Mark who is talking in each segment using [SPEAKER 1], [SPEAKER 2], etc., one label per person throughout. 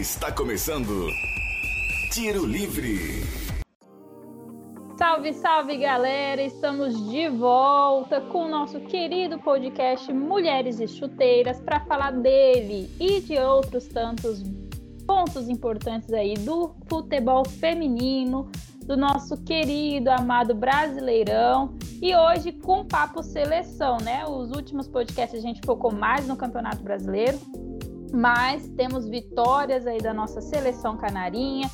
[SPEAKER 1] Está começando Tiro Livre.
[SPEAKER 2] Salve, salve galera! Estamos de volta com o nosso querido podcast Mulheres e Chuteiras para falar dele e de outros tantos pontos importantes aí do futebol feminino, do nosso querido, amado Brasileirão. E hoje com papo seleção, né? Os últimos podcasts a gente focou mais no Campeonato Brasileiro, mas temos vitórias aí da nossa seleção canarinha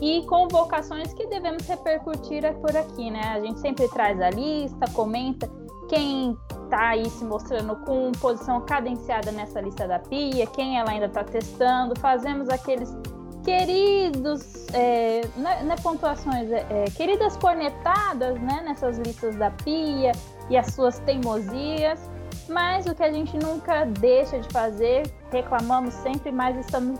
[SPEAKER 2] e convocações que devemos repercutir por aqui, né? A gente sempre traz a lista, comenta quem tá aí se mostrando com posição cadenciada nessa lista da pia, quem ela ainda está testando, fazemos aqueles queridos, é, não, é, não é pontuações, é, é, queridas cornetadas né, nessas listas da pia e as suas teimosias, mas o que a gente nunca deixa de fazer, reclamamos sempre, mas estamos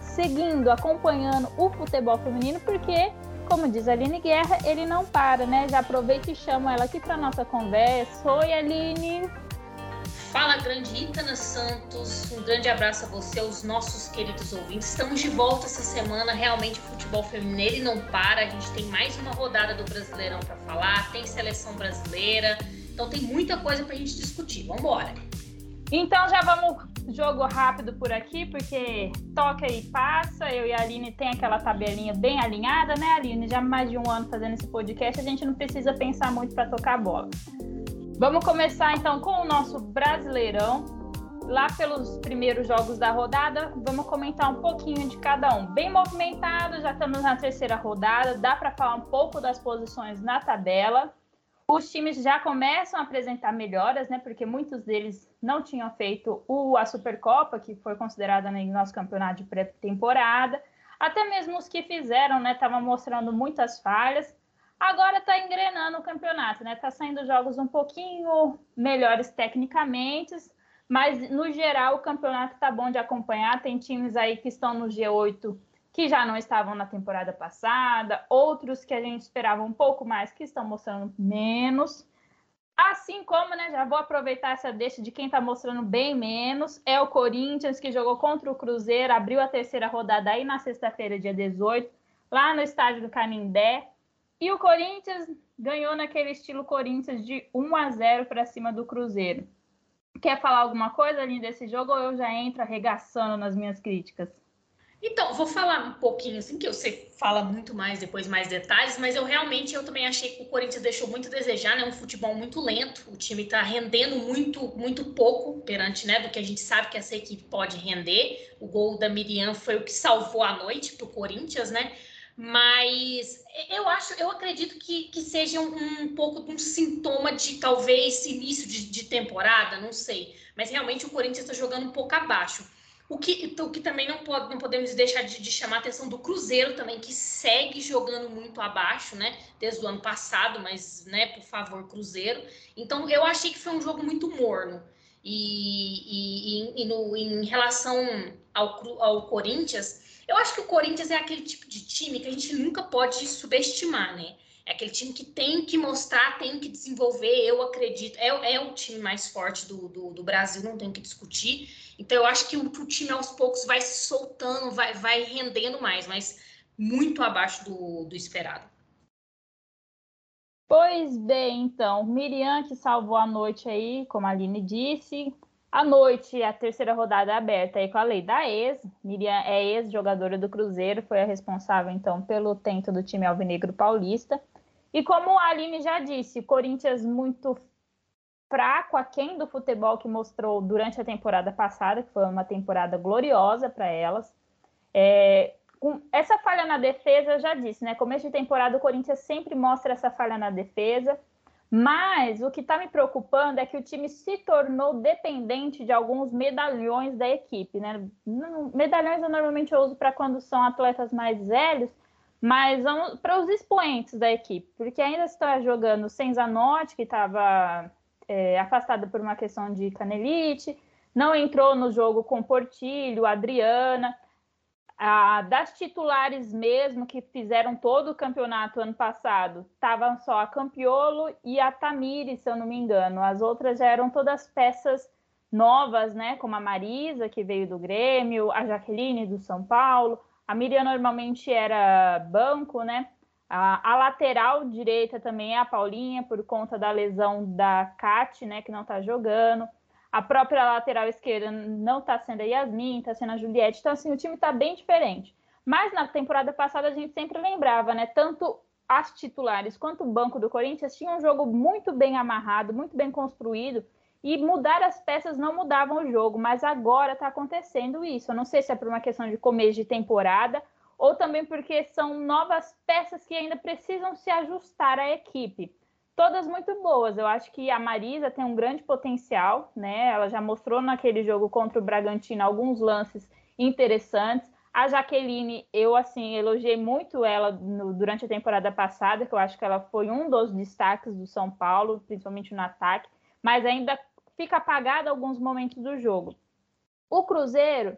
[SPEAKER 2] seguindo, acompanhando o futebol feminino, porque, como diz a Aline Guerra, ele não para, né? Já aproveito e chamo ela aqui para nossa conversa. Oi, Aline!
[SPEAKER 3] Fala, grande Itana Santos. Um grande abraço a você, aos nossos queridos ouvintes. Estamos de volta essa semana. Realmente, o futebol feminino ele não para. A gente tem mais uma rodada do Brasileirão para falar, tem seleção brasileira. Então, tem muita coisa para a gente discutir. Vamos embora.
[SPEAKER 2] Então, já vamos jogo rápido por aqui, porque toca e passa. Eu e a Aline tem aquela tabelinha bem alinhada, né, Aline? Já mais de um ano fazendo esse podcast, a gente não precisa pensar muito para tocar a bola. Vamos começar então com o nosso Brasileirão. Lá pelos primeiros jogos da rodada, vamos comentar um pouquinho de cada um. Bem movimentado, já estamos na terceira rodada, dá para falar um pouco das posições na tabela. Os times já começam a apresentar melhoras, né? Porque muitos deles não tinham feito o, a Supercopa, que foi considerada no nosso campeonato de pré-temporada. Até mesmo os que fizeram, né? Estavam mostrando muitas falhas. Agora está engrenando o campeonato, né? Está saindo jogos um pouquinho melhores tecnicamente, mas no geral o campeonato está bom de acompanhar. Tem times aí que estão no G8 que já não estavam na temporada passada, outros que a gente esperava um pouco mais que estão mostrando menos. Assim como, né, já vou aproveitar essa deixa de quem está mostrando bem menos, é o Corinthians, que jogou contra o Cruzeiro, abriu a terceira rodada aí na sexta-feira, dia 18, lá no estádio do Canindé. E o Corinthians ganhou naquele estilo Corinthians de 1 a 0 para cima do Cruzeiro. Quer falar alguma coisa ali desse jogo ou eu já entro arregaçando nas minhas críticas?
[SPEAKER 3] Então, vou falar um pouquinho, assim, que você fala muito mais depois, mais detalhes, mas eu realmente, eu também achei que o Corinthians deixou muito a desejar, né? Um futebol muito lento, o time tá rendendo muito, muito pouco perante, né, do que a gente sabe que essa equipe pode render. O gol da Miriam foi o que salvou a noite pro Corinthians, né? Mas eu acho, eu acredito que, que seja um, um pouco de um sintoma de talvez início de, de temporada, não sei. Mas realmente o Corinthians está jogando um pouco abaixo. O que, o que também não, pode, não podemos deixar de, de, chamar a atenção do Cruzeiro também, que segue jogando muito abaixo, né? Desde o ano passado, mas, né, por favor, Cruzeiro. Então, eu achei que foi um jogo muito morno. E, e, e no, em relação ao, ao Corinthians, eu acho que o Corinthians é aquele tipo de time que a gente nunca pode subestimar, né? É aquele time que tem que mostrar, tem que desenvolver. Eu acredito, é, é o time mais forte do, do, do, Brasil, não tem que discutir. Então, eu acho que o, o, time aos poucos vai se soltando, vai, vai rendendo mais, mas muito abaixo do, do esperado.
[SPEAKER 2] Pois bem, então, Miriam que salvou a noite aí, como a Aline disse. A noite, a terceira rodada aberta aí com a lei da ex. Miriam é ex-jogadora do Cruzeiro, foi a responsável, então, pelo tento do time alvinegro paulista. E como a Aline já disse, Corinthians muito fraco, aquém do futebol que mostrou durante a temporada passada, que foi uma temporada gloriosa para elas. É, com essa falha na defesa, eu já disse, né? Começo de temporada, o Corinthians sempre mostra essa falha na defesa. Mas o que está me preocupando é que o time se tornou dependente de alguns medalhões da equipe, né? Medalhões eu normalmente uso para quando são atletas mais velhos, mas para os expoentes da equipe, porque ainda está jogando sem Zanotti, que estava é, afastada por uma questão de canelite, não entrou no jogo com Portilho, Adriana, a, das titulares mesmo que fizeram todo o campeonato ano passado, estavam só a Campiolo e a Tamiri, se eu não me engano. As outras já eram todas peças novas, né? Como a Marisa, que veio do Grêmio, a Jaqueline do São Paulo. A Miriam normalmente era banco, né? A, a, lateral direita também é a Paulinha, por conta da lesão da Kat, né? Que não tá jogando. A própria lateral esquerda não tá sendo a Yasmin, tá sendo a Juliette. Então, assim, o time tá bem diferente. Mas na temporada passada a gente sempre lembrava, né? Tanto as titulares quanto o banco do Corinthians tinham um jogo muito bem amarrado, muito bem construído, e mudar as peças não mudavam o jogo, mas agora está acontecendo isso. Eu não sei se é por uma questão de começo de temporada ou também porque são novas peças que ainda precisam se ajustar à equipe. Todas muito boas. Eu acho que a Marisa tem um grande potencial, né? Ela já mostrou naquele jogo contra o Bragantino alguns lances interessantes. A Jaqueline, eu assim elogiei muito ela no, durante a temporada passada, que eu acho que ela foi um dos destaques do São Paulo, principalmente no ataque, mas ainda fica apagada alguns momentos do jogo. O Cruzeiro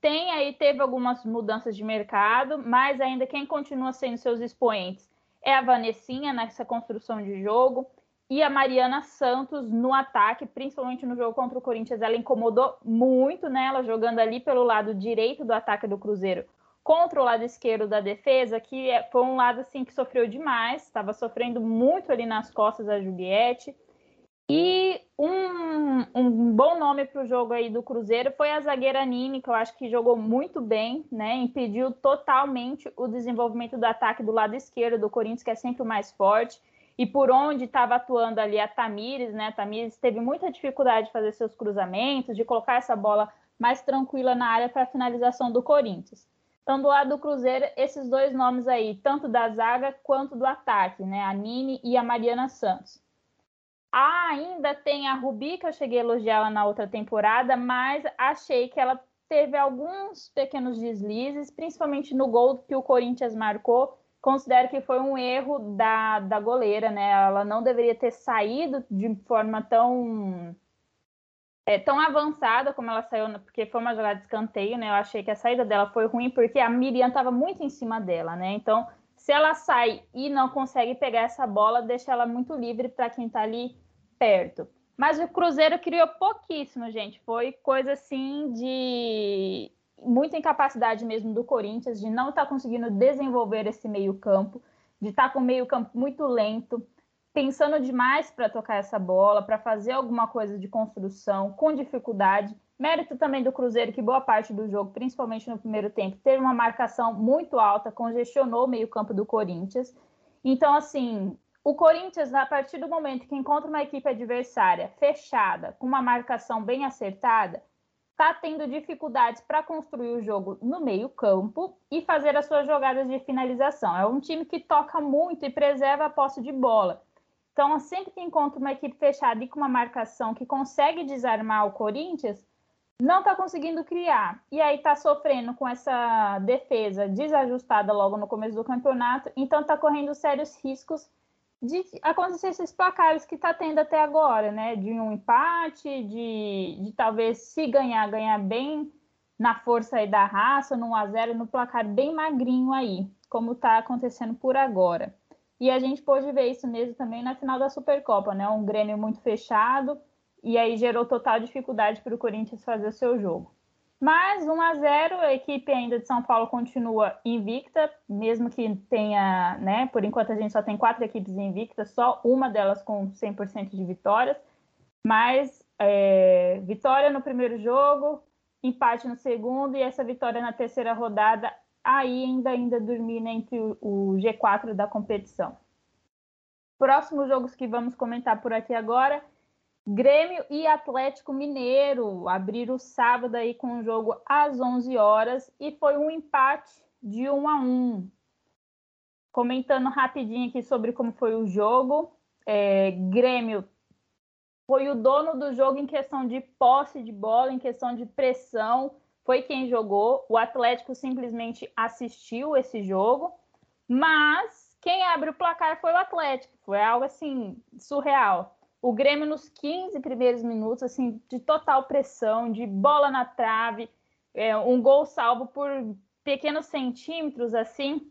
[SPEAKER 2] tem aí teve algumas mudanças de mercado, mas ainda quem continua sendo seus expoentes é a Vanessinha nessa construção de jogo e a Mariana Santos no ataque, principalmente no jogo contra o Corinthians, ela incomodou muito, né? Jogando ali pelo lado direito do ataque do Cruzeiro contra o lado esquerdo da defesa, que é, foi um lado assim que sofreu demais, estava sofrendo muito ali nas costas da Juliette. E um, um bom nome para o jogo aí do Cruzeiro foi a zagueira Nini, que eu acho que jogou muito bem, né? Impediu totalmente o desenvolvimento do ataque do lado esquerdo do Corinthians, que é sempre o mais forte e por onde estava atuando ali a Tamires, né? A Tamires teve muita dificuldade de fazer seus cruzamentos, de colocar essa bola mais tranquila na área para a finalização do Corinthians. Então, do lado do Cruzeiro, esses dois nomes aí, tanto da zaga quanto do ataque, né? A Nini e a Mariana Santos. Ah, ainda tem a Rubi, que eu cheguei a elogiar ela na outra temporada, mas achei que ela teve alguns pequenos deslizes, principalmente no gol que o Corinthians marcou, considero que foi um erro da, da goleira, né? Ela não deveria ter saído de forma tão é, tão avançada como ela saiu, porque foi uma jogada de escanteio, né? Eu achei que a saída dela foi ruim porque a Miriam estava muito em cima dela, né? Então, se ela sai e não consegue pegar essa bola, deixa ela muito livre para quem está ali perto. Mas o Cruzeiro criou pouquíssimo, gente. Foi coisa assim de muita incapacidade mesmo do Corinthians de não estar tá conseguindo desenvolver esse meio-campo, de estar tá com o meio-campo muito lento, pensando demais para tocar essa bola, para fazer alguma coisa de construção, com dificuldade. Mérito também do Cruzeiro, que boa parte do jogo, principalmente no primeiro tempo, teve uma marcação muito alta, congestionou o meio-campo do Corinthians. Então, assim, o Corinthians, a partir do momento que encontra uma equipe adversária fechada, com uma marcação bem acertada, está tendo dificuldades para construir o jogo no meio-campo e fazer as suas jogadas de finalização. É um time que toca muito e preserva a posse de bola. Então, sempre que encontra uma equipe fechada e com uma marcação que consegue desarmar o Corinthians, não está conseguindo criar. E aí está sofrendo com essa defesa desajustada logo no começo do campeonato, então está correndo sérios riscos de acontecer esses placares que está tendo até agora, né? De um empate, de, de talvez se ganhar, ganhar bem na força aí da raça, no 1x0, no placar bem magrinho aí, como está acontecendo por agora. E a gente pôde ver isso mesmo também na final da Supercopa, né? Um Grêmio muito fechado, e aí gerou total dificuldade para o Corinthians fazer o seu jogo. Mas 1 a 0 a equipe ainda de São Paulo continua invicta, mesmo que tenha, né? Por enquanto a gente só tem quatro equipes invictas, só uma delas com 100% de vitórias. Mas é, vitória no primeiro jogo, empate no segundo e essa vitória na terceira rodada, ainda, ainda dormindo entre o G4 da competição. Próximos jogos que vamos comentar por aqui agora Grêmio e Atlético Mineiro abriram o sábado aí com o jogo às 11 horas e foi um empate de 1 a 1. Comentando rapidinho aqui sobre como foi o jogo, é, Grêmio foi o dono do jogo em questão de posse de bola, em questão de pressão, foi quem jogou. O Atlético simplesmente assistiu esse jogo, mas quem abre o placar foi o Atlético. Foi algo assim surreal. O Grêmio nos 15 primeiros minutos, assim, de total pressão, de bola na trave, é, um gol salvo por pequenos centímetros, assim,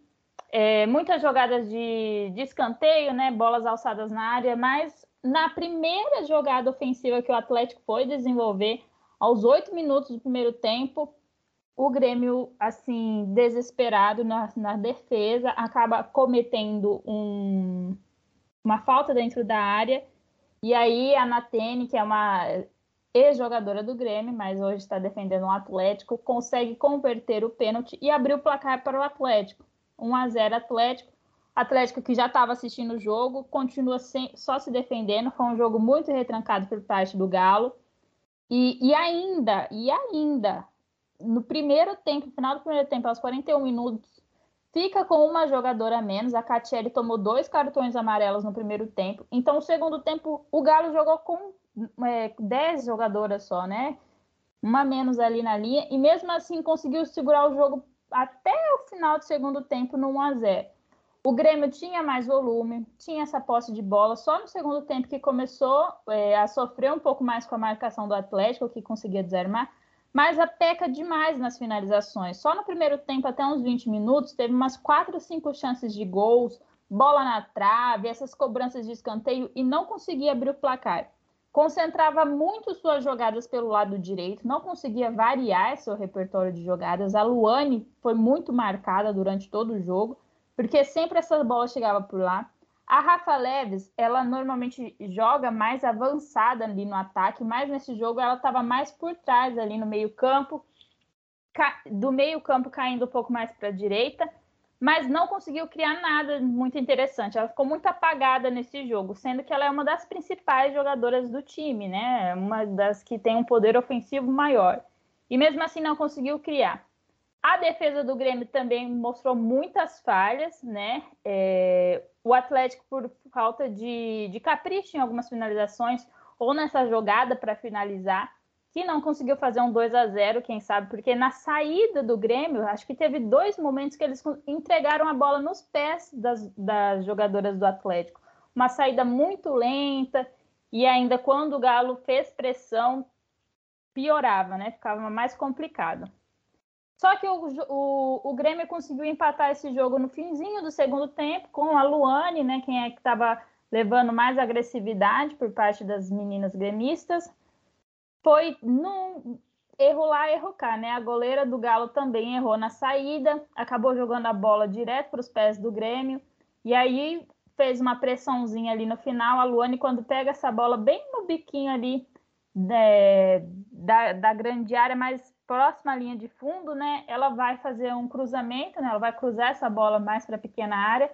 [SPEAKER 2] é, muitas jogadas de, de escanteio, né, bolas alçadas na área, mas na primeira jogada ofensiva que o Atlético foi desenvolver, aos oito minutos do primeiro tempo, o Grêmio, assim, desesperado na, na defesa, acaba cometendo um, uma falta dentro da área. E aí a Natene, que é uma ex-jogadora do Grêmio, mas hoje está defendendo o Atlético, consegue converter o pênalti e abrir o placar para o Atlético. 1 a 0 Atlético. Atlético que já estava assistindo o jogo, continua sem, só se defendendo. Foi um jogo muito retrancado por parte do Galo. E, e ainda, e ainda, no primeiro tempo, no final do primeiro tempo, aos 41 minutos, fica com uma jogadora a menos. A Catiele tomou dois cartões amarelos no primeiro tempo. Então, no segundo tempo, o Galo jogou com é, 10 jogadoras só, né? Uma menos ali na linha. E mesmo assim, conseguiu segurar o jogo até o final do segundo tempo no 1 a 0 o Grêmio tinha mais volume, tinha essa posse de bola. Só no segundo tempo que começou é, a sofrer um pouco mais com a marcação do Atlético, que conseguia desarmar mas a peca demais nas finalizações. Só no primeiro tempo, até uns 20 minutos, teve umas 4 ou 5 chances de gols, bola na trave, essas cobranças de escanteio e não conseguia abrir o placar. Concentrava muito suas jogadas pelo lado direito, não conseguia variar seu repertório de jogadas. A Luane foi muito marcada durante todo o jogo, porque sempre essa bola chegava por lá. A Rafa Leves, ela normalmente joga mais avançada ali no ataque, mas nesse jogo ela estava mais por trás ali no meio-campo, do meio-campo caindo um pouco mais para a direita, mas não conseguiu criar nada muito interessante. Ela ficou muito apagada nesse jogo, sendo que ela é uma das principais jogadoras do time, né? Uma das que tem um poder ofensivo maior. E mesmo assim não conseguiu criar. A defesa do Grêmio também mostrou muitas falhas, né? É, o Atlético, por falta de, de capricho em algumas finalizações, ou nessa jogada para finalizar, que não conseguiu fazer um 2 a 0 quem sabe, porque na saída do Grêmio, acho que teve dois momentos que eles entregaram a bola nos pés das, das jogadoras do Atlético. Uma saída muito lenta, e ainda quando o Galo fez pressão, piorava, né? Ficava mais complicado. Só que o, o, o Grêmio conseguiu empatar esse jogo no finzinho do segundo tempo com a Luane, né? Quem é que estava levando mais agressividade por parte das meninas gremistas. Foi num erro lá, erro cá, né? A goleira do Galo também errou na saída, acabou jogando a bola direto para os pés do Grêmio. E aí fez uma pressãozinha ali no final. A Luane, quando pega essa bola bem no biquinho ali é, da, da grande área, mas próxima linha de fundo, né, ela vai fazer um cruzamento, né, ela vai cruzar essa bola mais para a pequena área,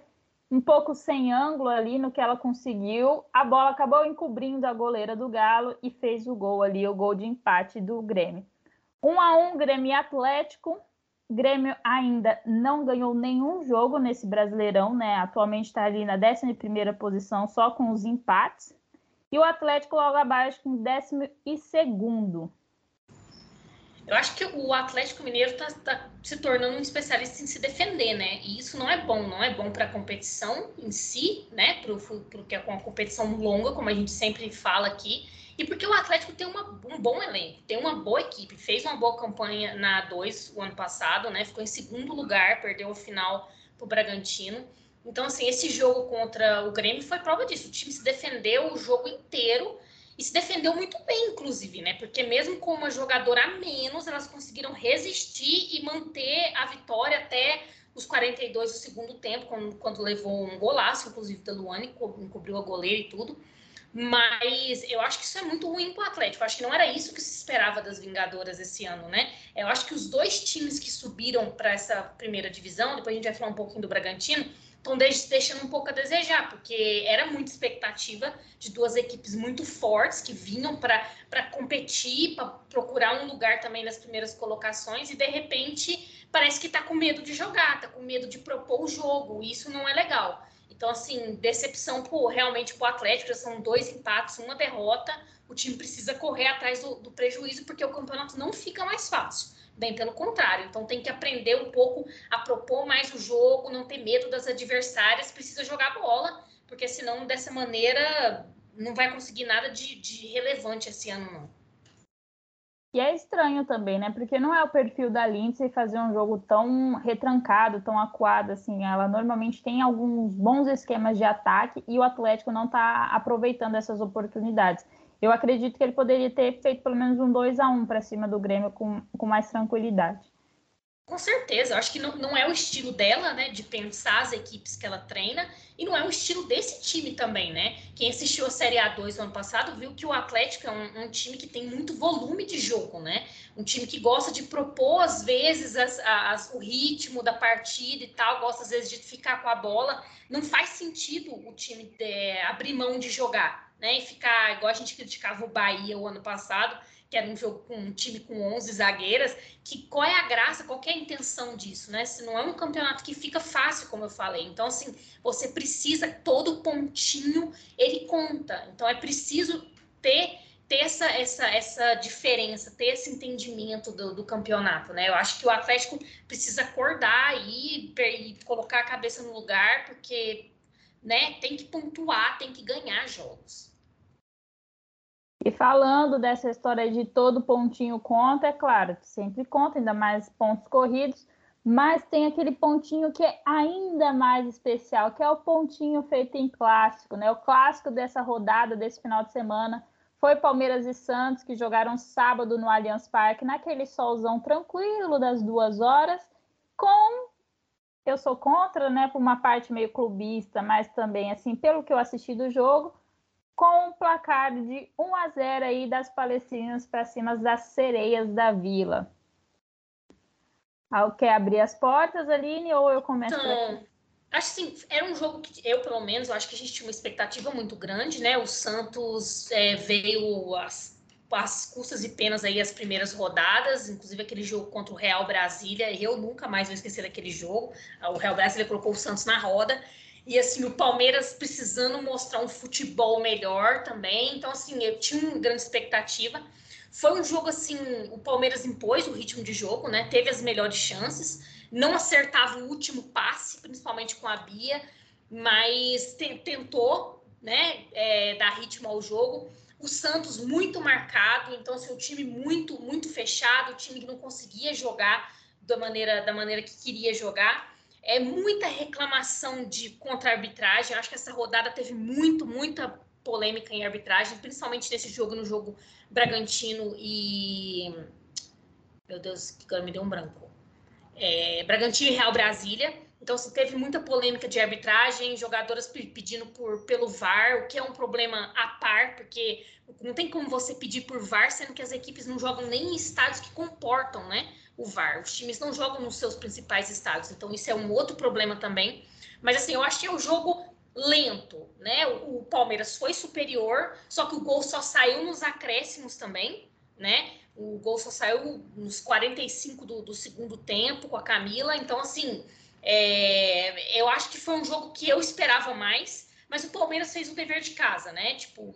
[SPEAKER 2] um pouco sem ângulo ali no que ela conseguiu. A bola acabou encobrindo a goleira do Galo e fez o gol ali, o gol de empate do Grêmio. 1 um a 1 um, Grêmio Atlético. Grêmio ainda não ganhou nenhum jogo nesse Brasileirão, né? Atualmente está ali na 11 posição, só com os empates. E o Atlético logo abaixo com décimo e segundo.
[SPEAKER 3] Eu acho que o Atlético Mineiro está tá se tornando um especialista em se defender, né? E isso não é bom, não é bom para a competição em si, né? Porque é uma competição longa, como a gente sempre fala aqui, e porque o Atlético tem uma, um bom elenco, tem uma boa equipe, fez uma boa campanha na A2 o ano passado, né? Ficou em segundo lugar, perdeu o final para o Bragantino. Então, assim, esse jogo contra o Grêmio foi prova disso. O time se defendeu o jogo inteiro e se defendeu muito bem, inclusive, né? Porque mesmo com uma jogadora a menos, elas conseguiram resistir e manter a vitória até os 42 do segundo tempo, quando, quando levou um golaço, inclusive da Luane, encobriu a goleira e tudo. Mas eu acho que isso é muito ruim para o Atlético. Eu acho que não era isso que se esperava das Vingadoras esse ano, né? Eu acho que os dois times que subiram para essa primeira divisão, depois a gente vai falar um pouquinho do Bragantino, estão deixando um pouco a desejar, porque era muita expectativa de duas equipes muito fortes que vinham para competir, para procurar um lugar também nas primeiras colocações, e de repente parece que está com medo de jogar, está com medo de propor o jogo, e isso não é legal. Então, assim, decepção por, realmente para o Atlético, já são dois empates, uma derrota, o time precisa correr atrás do, do prejuízo, porque o campeonato não fica mais fácil bem pelo contrário. Então tem que aprender um pouco a propor mais o jogo, não ter medo das adversárias, precisa jogar bola, porque senão dessa maneira não vai conseguir nada de, de relevante esse ano, não.
[SPEAKER 2] E é estranho também, né? Porque não é o perfil da Lindsay fazer um jogo tão retrancado, tão acuado, assim. Ela normalmente tem alguns bons esquemas de ataque e o Atlético não está aproveitando essas oportunidades. Eu acredito que ele poderia ter feito pelo menos um 2 a 1 para cima do Grêmio com, com mais tranquilidade.
[SPEAKER 3] Com certeza, eu acho que não, não é o estilo dela, né, de pensar as equipes que ela treina, e não é o estilo desse time também, né? Quem assistiu a Série A2 no ano passado viu que o Atlético é um, um time que tem muito volume de jogo, né? Um time que gosta de propor, às vezes, as, as, o ritmo da partida e tal, gosta, às vezes, de ficar com a bola. Não faz sentido o time de, abrir mão de jogar, né? E ficar, igual a gente criticava o Bahia o ano passado, que era um jogo com um time com 11 zagueiras, que qual é a graça, qual é a intenção disso, né? Se não é um campeonato que fica fácil, como eu falei. Então, assim, você precisa, todo pontinho, ele conta. Então, é preciso ter ter essa, essa, essa diferença, ter esse entendimento do, do campeonato, né? Eu acho que o Atlético precisa acordar e, e colocar a cabeça no lugar, porque né, tem que pontuar, tem que ganhar jogos.
[SPEAKER 2] E falando dessa história de todo pontinho conta, é claro, sempre conta, ainda mais pontos corridos, mas tem aquele pontinho que é ainda mais especial, que é o pontinho feito em clássico, né? O clássico dessa rodada, desse final de semana, foi Palmeiras e Santos, que jogaram sábado no Allianz Parque, naquele solzão tranquilo das duas horas, com. Eu sou contra, né? Por uma parte meio clubista, mas também, assim, pelo que eu assisti do jogo, com um placar de 1 a 0 aí das palestinas para cima das sereias da vila. Quer abrir as portas, Aline, ou eu começo
[SPEAKER 3] então, aqui? Acho assim, era um jogo que eu, pelo menos, acho que a gente tinha uma expectativa muito grande, né? O Santos é, veio as, as custas e penas aí as primeiras rodadas, inclusive aquele jogo contra o Real Brasília. Eu nunca mais vou esquecer daquele jogo. O Real Brasília colocou o Santos na roda. E assim, o Palmeiras precisando mostrar um futebol melhor também. Então, assim, eu tinha uma grande expectativa. Foi um jogo assim, o Palmeiras impôs o ritmo de jogo, né? Teve as melhores chances, não acertava o último passe, principalmente com a Bia, mas tentou, né, é, dar ritmo ao jogo. O Santos muito marcado, então assim, o time muito muito fechado, o time que não conseguia jogar da maneira da maneira que queria jogar é muita reclamação de contra-arbitragem. Acho que essa rodada teve muito, muita polêmica em arbitragem, principalmente nesse jogo, no jogo Bragantino e. Meu Deus, que agora me deu um branco. É, Bragantino e Real Brasília. Então, se teve muita polêmica de arbitragem, jogadoras pedindo por, pelo VAR, o que é um problema à par, porque não tem como você pedir por VAR, sendo que as equipes não jogam nem em estados que comportam, né? o VAR. Os times não jogam nos seus principais estados, então isso é um outro problema também. Mas assim, eu achei o jogo lento, né? O, o Palmeiras foi superior, só que o gol só saiu nos acréscimos também, né? O gol só saiu nos 45 do, do segundo tempo com a Camila. Então, assim, é, eu acho que foi um jogo que eu esperava mais, mas o Palmeiras fez o dever de casa, né? Tipo,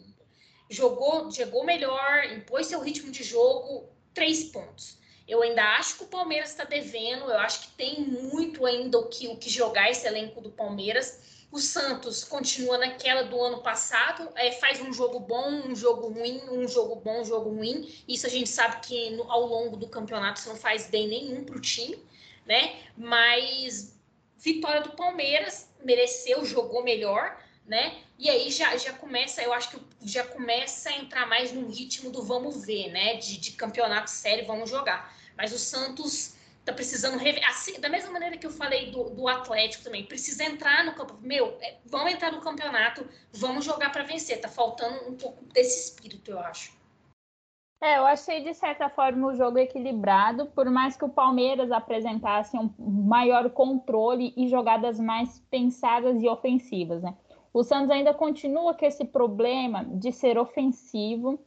[SPEAKER 3] jogou, chegou melhor, impôs seu ritmo de jogo, três pontos. Eu ainda acho que o Palmeiras está devendo, eu acho que tem muito ainda o que, o que jogar esse elenco do Palmeiras. O Santos continua naquela do ano passado, é, faz um jogo bom, um jogo ruim, um jogo bom, um jogo ruim. Isso a gente sabe que no, ao longo do campeonato isso não faz bem nenhum para o time, né? Mas vitória do Palmeiras, mereceu, jogou melhor, né? E aí já, já começa, eu acho que já começa a entrar mais no ritmo do vamos ver, né? De, de campeonato sério, vamos jogar. Mas o Santos tá precisando. Assim, da mesma maneira que eu falei do, do Atlético também, precisa entrar no campo. Meu, é, vamos entrar no campeonato, vamos jogar para vencer. Tá faltando um pouco desse espírito, eu acho.
[SPEAKER 2] É, eu achei de certa forma o jogo equilibrado, por mais que o Palmeiras apresentasse um maior controle e jogadas mais pensadas e ofensivas, né? O Santos ainda continua com esse problema de ser ofensivo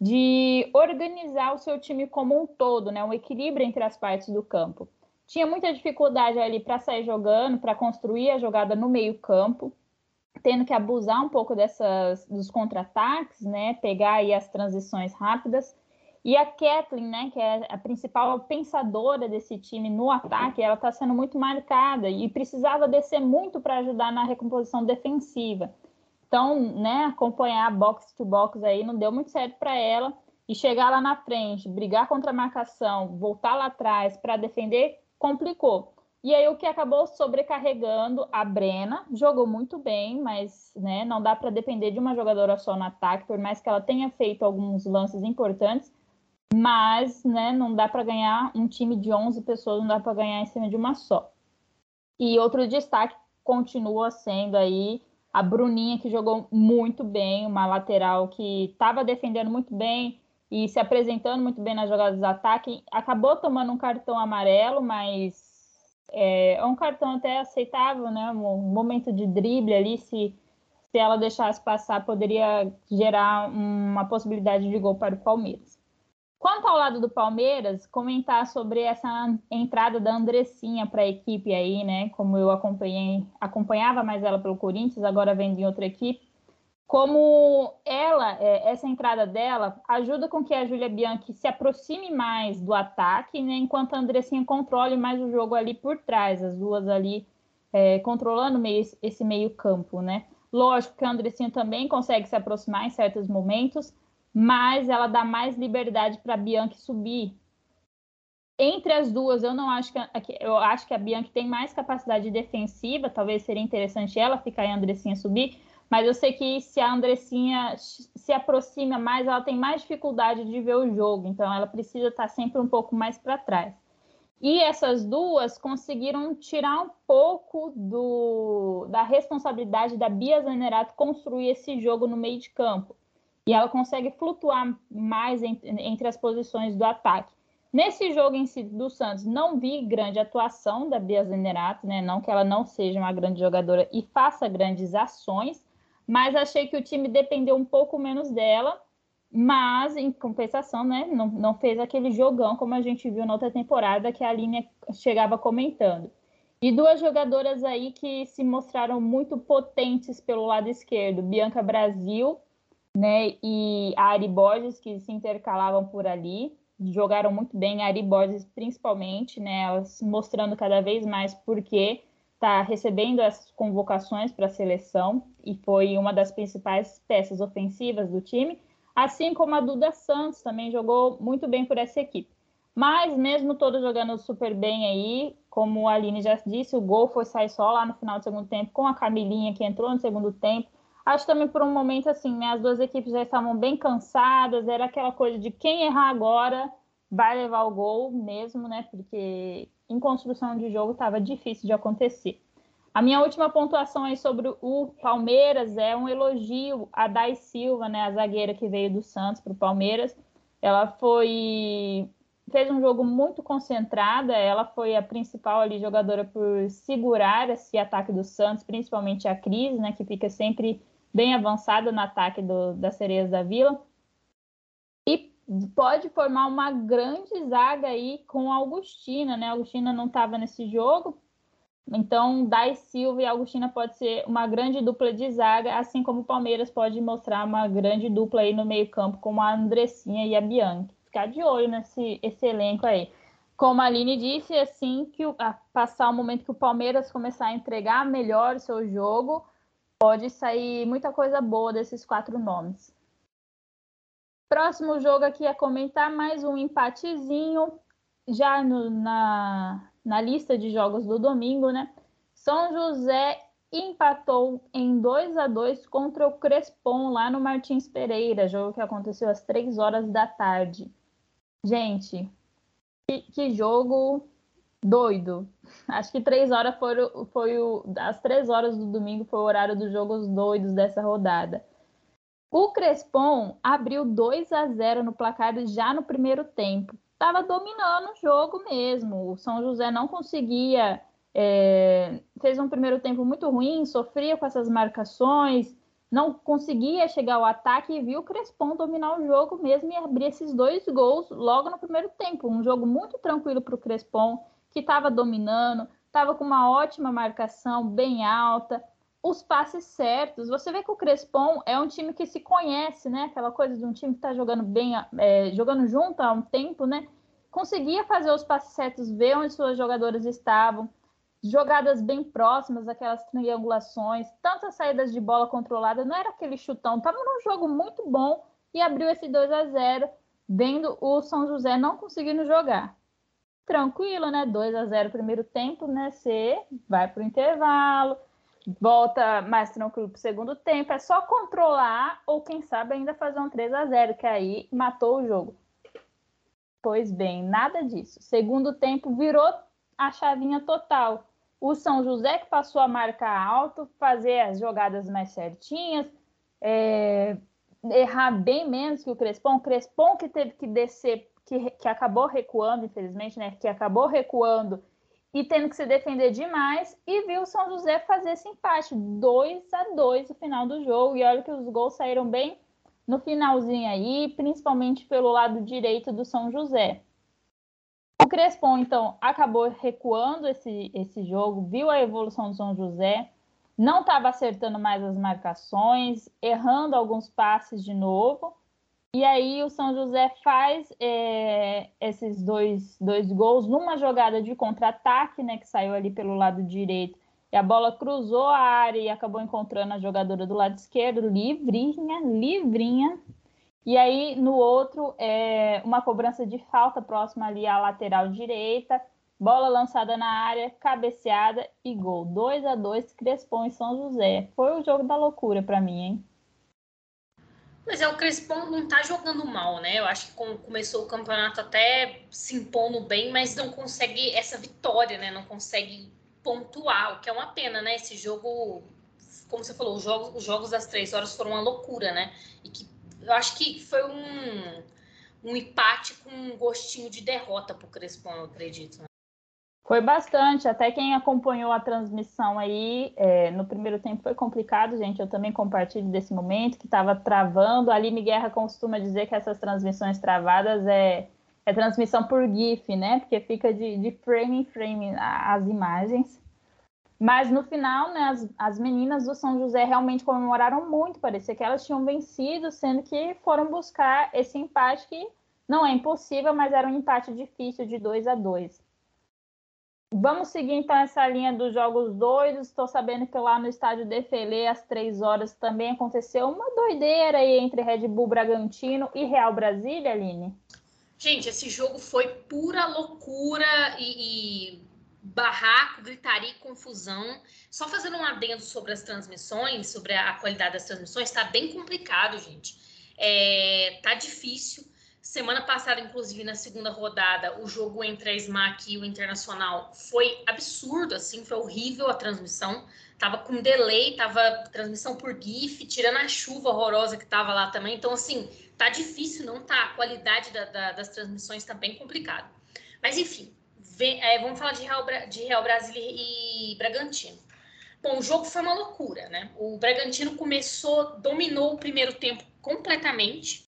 [SPEAKER 2] de organizar o seu time como um todo, né? Um equilíbrio entre as partes do campo. Tinha muita dificuldade ali para sair jogando, para construir a jogada no meio-campo, tendo que abusar um pouco dessas dos contra-ataques, né? Pegar aí as transições rápidas. E a Kathleen, né, que é a principal pensadora desse time no ataque, ela está sendo muito marcada e precisava descer muito para ajudar na recomposição defensiva. Então, né, acompanhar box to box aí não deu muito certo para ela. e chegar lá na frente, brigar contra a marcação, voltar lá atrás para defender, complicou. E aí o que acabou sobrecarregando a Brena, jogou muito bem, mas né, não dá para depender de uma jogadora só no ataque, por mais que ela tenha feito alguns lances importantes, mas né, não dá para ganhar um time de 11 pessoas, não dá para ganhar em cima de uma só. E outro destaque continua sendo aí a Bruninha, que jogou muito bem, uma lateral que estava defendendo muito bem e se apresentando muito bem nas jogadas de ataque, acabou tomando um cartão amarelo, mas é, é um cartão até aceitável, né? Um momento de drible ali, se, se ela deixasse passar, poderia gerar uma possibilidade de gol para o Palmeiras. Quanto ao lado do Palmeiras, comentar sobre essa entrada da Andressinha para a equipe aí, né? Como eu acompanhei, acompanhava mais ela pelo Corinthians, agora vendo em outra equipe como ela, é, essa entrada dela, ajuda com que a Júlia Bianchi se aproxime mais do ataque, né, enquanto a Andressinha controle mais o jogo ali por trás, as duas ali é, controlando meio, esse meio campo, né? Lógico que a Andressinha também consegue se aproximar em certos momentos, mas ela dá mais liberdade para a Bianchi subir. Entre as duas, eu não acho que eu acho que a Bianchi tem mais capacidade defensiva, talvez seria interessante ela ficar e a Andressinha subir, mas eu sei que se a Andressinha se aproxima mais, ela tem mais dificuldade de ver o jogo, então ela precisa estar sempre um pouco mais para trás. E essas duas conseguiram tirar um pouco do, da responsabilidade da Bia Zanerato construir esse jogo no meio de campo. E ela consegue flutuar mais entre, entre as posições do ataque. Nesse jogo em si do Santos, não vi grande atuação da Bia Zanerato, né? Não que ela não seja uma grande jogadora e faça grandes ações, mas achei que o time dependeu um pouco menos dela, mas em compensação, né, não, não fez aquele jogão como a gente viu na outra temporada que a linha chegava comentando. E duas jogadoras aí que se mostraram muito potentes pelo lado esquerdo, Bianca Brasil, né, e a Ari Borges, que se intercalavam por ali, jogaram muito bem, a Ari Borges principalmente, né, elas mostrando cada vez mais porque está recebendo essas convocações para a seleção e foi uma das principais peças ofensivas do time, assim como a Duda Santos também jogou muito bem por essa equipe. Mas mesmo todos jogando super bem aí, como a Aline já disse, o gol foi sair só lá no final do segundo tempo com a Camilinha que entrou no segundo tempo. Acho também por um momento assim, né, as duas equipes já estavam bem cansadas, era aquela coisa de quem errar agora vai levar o gol mesmo, né? Porque em construção de jogo estava difícil de acontecer. A minha última pontuação aí sobre o Palmeiras é um elogio a Dai Silva, né, a zagueira que veio do Santos para o Palmeiras. Ela foi fez um jogo muito concentrada, ela foi a principal ali jogadora por segurar esse ataque do Santos, principalmente a Cris, né, que fica sempre bem avançada no ataque do, das Sereias da Vila. Pode formar uma grande zaga aí com a Augustina, né? A Augustina não estava nesse jogo, então Dai Silva e Augustina pode ser uma grande dupla de zaga, assim como o Palmeiras pode mostrar uma grande dupla aí no meio-campo, como a Andressinha e a Bianchi. Ficar de olho nesse esse elenco aí. Como a Aline disse, assim que o, passar o momento que o Palmeiras começar a entregar melhor o seu jogo, pode sair muita coisa boa desses quatro nomes. Próximo jogo aqui é comentar mais um empatezinho, já no, na, na lista de jogos do domingo, né? São José empatou em 2 a 2 contra o Crespon lá no Martins Pereira, jogo que aconteceu às 3 horas da tarde. Gente, que, que jogo doido. Acho que 3 horas foi, foi o. As 3 horas do domingo foi o horário dos jogos doidos dessa rodada. O Crespon abriu 2 a 0 no placar já no primeiro tempo. Estava dominando o jogo mesmo. O São José não conseguia. É, fez um primeiro tempo muito ruim, sofria com essas marcações, não conseguia chegar ao ataque e viu o Crespon dominar o jogo mesmo e abrir esses dois gols logo no primeiro tempo. Um jogo muito tranquilo para o Crespon, que estava dominando, estava com uma ótima marcação, bem alta, os passes certos. Você vê que o Crespon é um time que se conhece, né? Aquela coisa de um time que está jogando bem, é, jogando junto há um tempo, né? Conseguia fazer os passes certos, ver onde suas jogadoras estavam, jogadas bem próximas, aquelas triangulações, tantas saídas de bola controlada, não era aquele chutão, estava num jogo muito bom e abriu esse 2 a 0 vendo o São José não conseguindo jogar. Tranquilo, né? 2 a 0 primeiro tempo, né? Você vai para o intervalo, volta mais tranquilo para o segundo tempo. É só controlar ou, quem sabe, ainda fazer um 3 a 0 que aí matou o jogo. Pois bem, nada disso. Segundo tempo virou a chavinha total. O São José que passou a marcar alto, fazer as jogadas mais certinhas, é, errar bem menos que o Crespon. O Crespon que teve que descer, que, que acabou recuando, infelizmente, né? Que acabou recuando e tendo que se defender demais, e viu o São José fazer esse empate, 2 a 2 no final do jogo. E olha que os gols saíram bem no finalzinho aí, principalmente pelo lado direito do São José. O Crespon, então, acabou recuando esse, esse jogo, viu a evolução do São José, não estava acertando mais as marcações, errando alguns passes de novo. E aí o São José faz é, esses dois, dois gols numa jogada de contra-ataque, né? Que saiu ali pelo lado direito. E a bola cruzou a área e acabou encontrando a jogadora do lado esquerdo, livrinha, livrinha. E aí, no outro, é, uma cobrança de falta próxima ali à lateral direita. Bola lançada na área, cabeceada e gol. 2 a 2 Crespon e São José. Foi o jogo da loucura para mim, hein?
[SPEAKER 3] Mas é, o Crespon não tá jogando mal, né? Eu acho que começou o campeonato até se impondo bem, mas não consegue essa vitória, né? Não consegue pontuar, o que é uma pena, né? Esse jogo, como você falou, os jogos, os jogos das três horas foram uma loucura, né? E que eu acho que foi um, um empate com um gostinho de derrota pro Crespon, eu acredito. Né?
[SPEAKER 2] Foi bastante, até quem acompanhou a transmissão aí, é, no primeiro tempo foi complicado, gente. Eu também compartilho desse momento que estava travando. A Aline Guerra costuma dizer que essas transmissões travadas é, é transmissão por GIF, né? Porque fica de, de frame em frame as imagens. Mas no final, né, as, as meninas do São José realmente comemoraram muito, parecia que elas tinham vencido, sendo que foram buscar esse empate que não é impossível, mas era um empate difícil de 2 a 2. Vamos seguir então essa linha dos jogos doidos. Estou sabendo que lá no estádio Defele, às três horas, também aconteceu uma doideira aí entre Red Bull Bragantino e Real Brasília, Aline.
[SPEAKER 3] Gente, esse jogo foi pura loucura e, e barraco, gritaria e confusão. Só fazendo um adendo sobre as transmissões, sobre a qualidade das transmissões, está bem complicado, gente. É, tá difícil. Semana passada, inclusive, na segunda rodada, o jogo entre a SMAC e o Internacional foi absurdo, assim, foi horrível a transmissão. Tava com delay, tava transmissão por GIF, tirando a chuva horrorosa que tava lá também. Então, assim, tá difícil, não tá? A qualidade da, da, das transmissões tá bem complicado. Mas, enfim, vem, é, vamos falar de Real, de Real Brasília e Bragantino. Bom, o jogo foi uma loucura, né? O Bragantino começou, dominou o primeiro tempo completamente.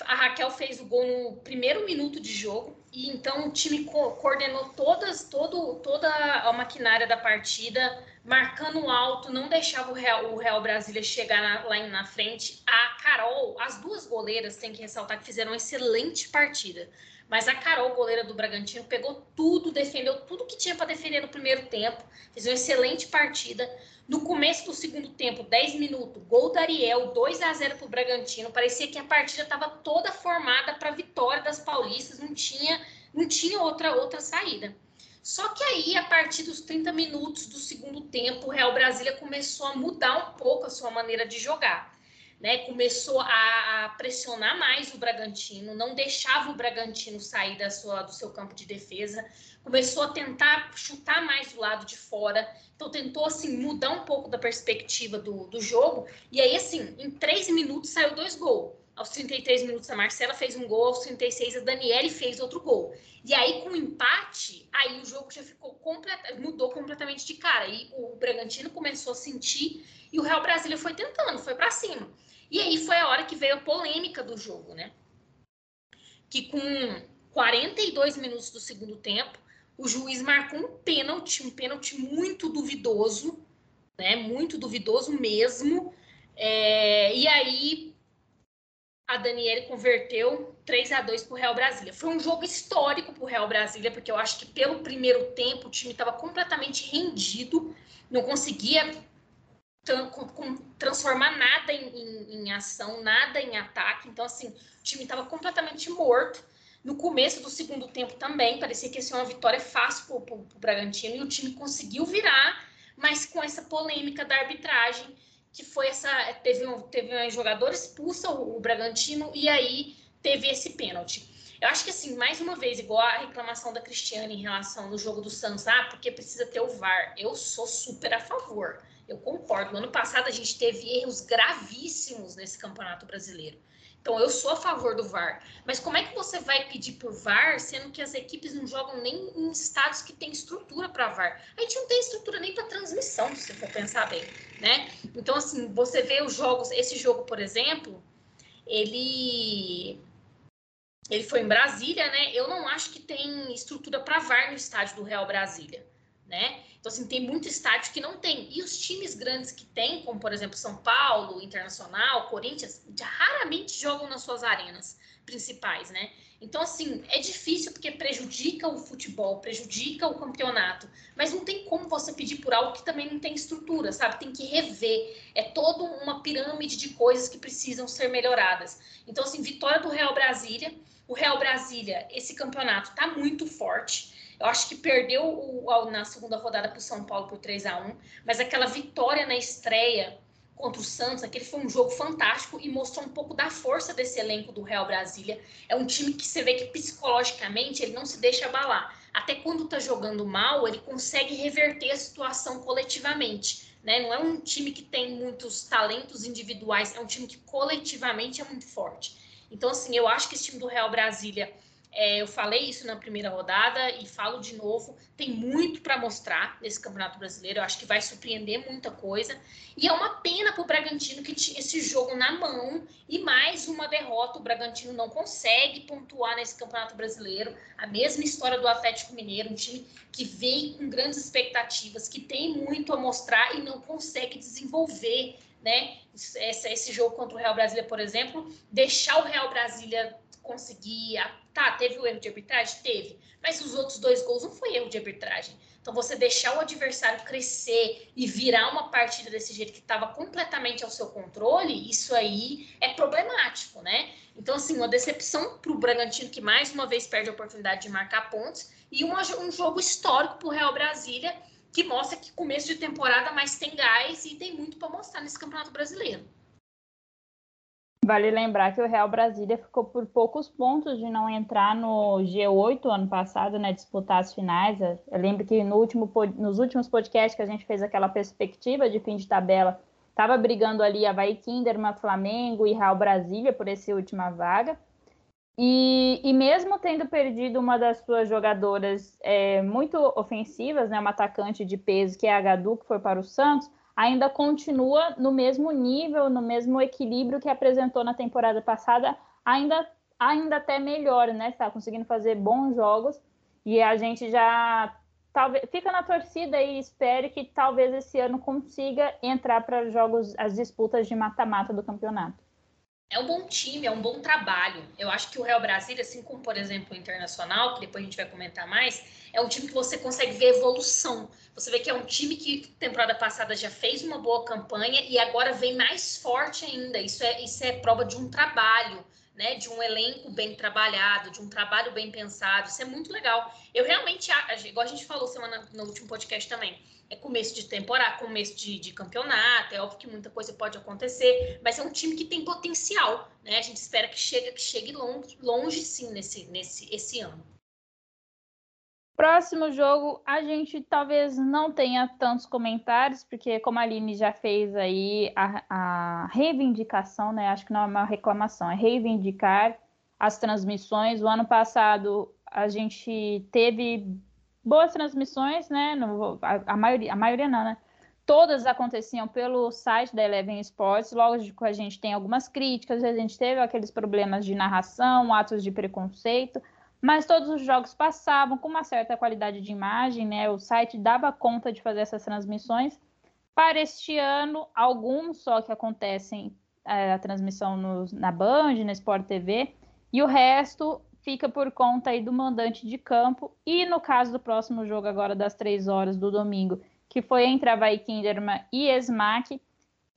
[SPEAKER 3] A Raquel fez o gol no primeiro minuto de jogo e então o time co coordenou todas, todo, toda a maquinária da partida, marcando alto, não deixava o Real, o Real Brasília chegar na, lá na frente. A Carol, as duas goleiras, tem que ressaltar que fizeram uma excelente partida. Mas a Carol, goleira do Bragantino, pegou tudo, defendeu tudo que tinha para defender no primeiro tempo, fez uma excelente partida. No começo do segundo tempo, 10 minutos, gol da Ariel, 2 a 0 para o Bragantino. Parecia que a partida estava toda formada para a vitória das paulistas, não tinha, não tinha outra, outra saída. Só que aí, a partir dos 30 minutos do segundo tempo, o Real Brasília começou a mudar um pouco a sua maneira de jogar né, começou a, a, pressionar mais o Bragantino, não deixava o Bragantino sair da sua, do seu campo de defesa, começou a tentar chutar mais do lado de fora, então tentou assim mudar um pouco da perspectiva do, do jogo, e aí assim, em três minutos saiu dois gols. Aos 33 minutos a Marcela fez um gol, aos 36 a Daniele fez outro gol. E aí com o empate, aí o jogo já ficou completa, mudou completamente de cara. E o Bragantino começou a sentir e o Real Brasília foi tentando, foi para cima. E aí foi a hora que veio a polêmica do jogo, né? Que com 42 minutos do segundo tempo, o juiz marcou um pênalti, um pênalti muito duvidoso, né? Muito duvidoso mesmo. É, e aí a Daniele converteu 3 a 2 para o Real Brasília. Foi um jogo histórico para o Real Brasília, porque eu acho que pelo primeiro tempo o time estava completamente rendido, não conseguia transformar nada em, em, em, ação, nada em ataque. Então, assim, o time estava completamente morto. No começo do segundo tempo também, parecia que ia ser uma vitória fácil para o Bragantino e o time conseguiu virar, mas com essa polêmica da arbitragem, que foi essa. Teve um, teve um jogador expulso, o, o Bragantino, e aí teve esse pênalti. Eu acho que, assim, mais uma vez, igual a reclamação da Cristiane em relação no jogo do Santos, ah, porque precisa ter o VAR. Eu sou super a favor. Eu concordo. No ano passado a gente teve erros gravíssimos nesse Campeonato Brasileiro. Então eu sou a favor do VAR. Mas como é que você vai pedir por VAR, sendo que as equipes não jogam nem em estados que tem estrutura para VAR? A gente não tem estrutura nem para transmissão, se você for pensar bem, né? Então assim, você vê os jogos, esse jogo, por exemplo, ele ele foi em Brasília, né? Eu não acho que tem estrutura para VAR no estádio do Real Brasília, né? Então, assim, tem muito estádio que não tem. E os times grandes que tem, como por exemplo São Paulo, Internacional, Corinthians, raramente jogam nas suas arenas principais, né? Então, assim, é difícil porque prejudica o futebol, prejudica o campeonato. Mas não tem como você pedir por algo que também não tem estrutura, sabe? Tem que rever. É toda uma pirâmide de coisas que precisam ser melhoradas. Então, assim, vitória do Real Brasília o Real Brasília, esse campeonato está muito forte. Eu acho que perdeu o, na segunda rodada para o São Paulo por 3 a 1 mas aquela vitória na estreia contra o Santos, aquele foi um jogo fantástico e mostrou um pouco da força desse elenco do Real Brasília. É um time que você vê que psicologicamente ele não se deixa abalar. Até quando está jogando mal, ele consegue reverter a situação coletivamente. Né? Não é um time que tem muitos talentos individuais, é um time que coletivamente é muito forte. Então, assim, eu acho que esse time do Real Brasília, é, eu falei isso na primeira rodada e falo de novo, tem muito para mostrar nesse Campeonato Brasileiro. Eu acho que vai surpreender muita coisa. E é uma pena para o Bragantino que tinha esse jogo na mão e mais uma derrota. O Bragantino não consegue pontuar nesse Campeonato Brasileiro. A mesma história do Atlético Mineiro, um time que vem com grandes expectativas, que tem muito a mostrar e não consegue desenvolver né? Esse, esse jogo contra o Real Brasília, por exemplo, deixar o Real Brasília conseguir. Tá, teve o erro de arbitragem? Teve. Mas os outros dois gols não foi erro de arbitragem. Então, você deixar o adversário crescer e virar uma partida desse jeito que estava completamente ao seu controle, isso aí é problemático, né? Então, assim, uma decepção para o Bragantino, que mais uma vez perde a oportunidade de marcar pontos, e uma, um jogo histórico para o Real Brasília, que mostra que começo de temporada mais tem gás e tem muito para mostrar nesse Campeonato Brasileiro.
[SPEAKER 2] Vale lembrar que o Real Brasília ficou por poucos pontos de não entrar no G8 ano passado, né, disputar as finais. Eu lembro que no último, nos últimos podcasts que a gente fez aquela perspectiva de fim de tabela, estava brigando ali Havaí Kinderman, Flamengo e Real Brasília por essa última vaga. E, e, mesmo tendo perdido uma das suas jogadoras é, muito ofensivas, né, uma atacante de peso, que é a Gadu, que foi para o Santos, ainda continua no mesmo nível, no mesmo equilíbrio que apresentou na temporada passada, ainda, ainda até melhor, né? Está conseguindo fazer bons jogos e a gente já talvez fica na torcida e espere que talvez esse ano consiga entrar para jogos, as disputas de mata-mata do campeonato
[SPEAKER 3] é um bom time, é um bom trabalho. Eu acho que o Real Brasília, assim como, por exemplo, o Internacional, que depois a gente vai comentar mais, é um time que você consegue ver evolução. Você vê que é um time que temporada passada já fez uma boa campanha e agora vem mais forte ainda. Isso é, isso é prova de um trabalho, né? De um elenco bem trabalhado, de um trabalho bem pensado. Isso é muito legal. Eu realmente, igual a gente falou semana no último podcast também, é começo de temporada, começo de, de, campeonato, é óbvio que muita coisa pode acontecer, mas é um time que tem potencial, né? A gente espera que chegue, que chegue longe, longe sim nesse, nesse esse ano.
[SPEAKER 2] Próximo jogo, a gente talvez não tenha tantos comentários, porque como a Aline já fez aí a, a reivindicação, né? Acho que não é uma reclamação, é reivindicar as transmissões. O ano passado a gente teve boas transmissões, né? No, a, a, maioria, a maioria não, né? Todas aconteciam pelo site da Eleven Sports. Lógico, a gente tem algumas críticas, a gente teve aqueles problemas de narração, atos de preconceito, mas todos os jogos passavam com uma certa qualidade de imagem, né? O site dava conta de fazer essas transmissões. Para este ano, alguns só que acontecem é, a transmissão no, na Band, na Sport TV, e o resto fica por conta aí do mandante de campo. E no caso do próximo jogo, agora das três horas do domingo, que foi entre a Kinderman e Esmac,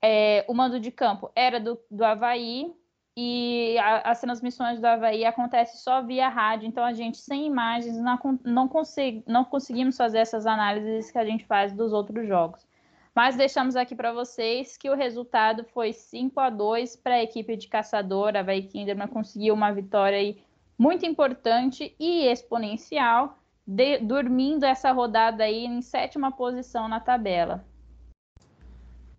[SPEAKER 2] É, o mando de campo era do, do Havaí e a, as transmissões do Havaí acontecem só via rádio, então a gente, sem imagens, não, não, consegui, não conseguimos fazer essas análises que a gente faz dos outros jogos. Mas deixamos aqui para vocês que o resultado foi 5 a 2 para a equipe de caçador. A Havaí Kinderman conseguiu uma vitória aí muito importante e exponencial, de, dormindo essa rodada aí em sétima posição na tabela.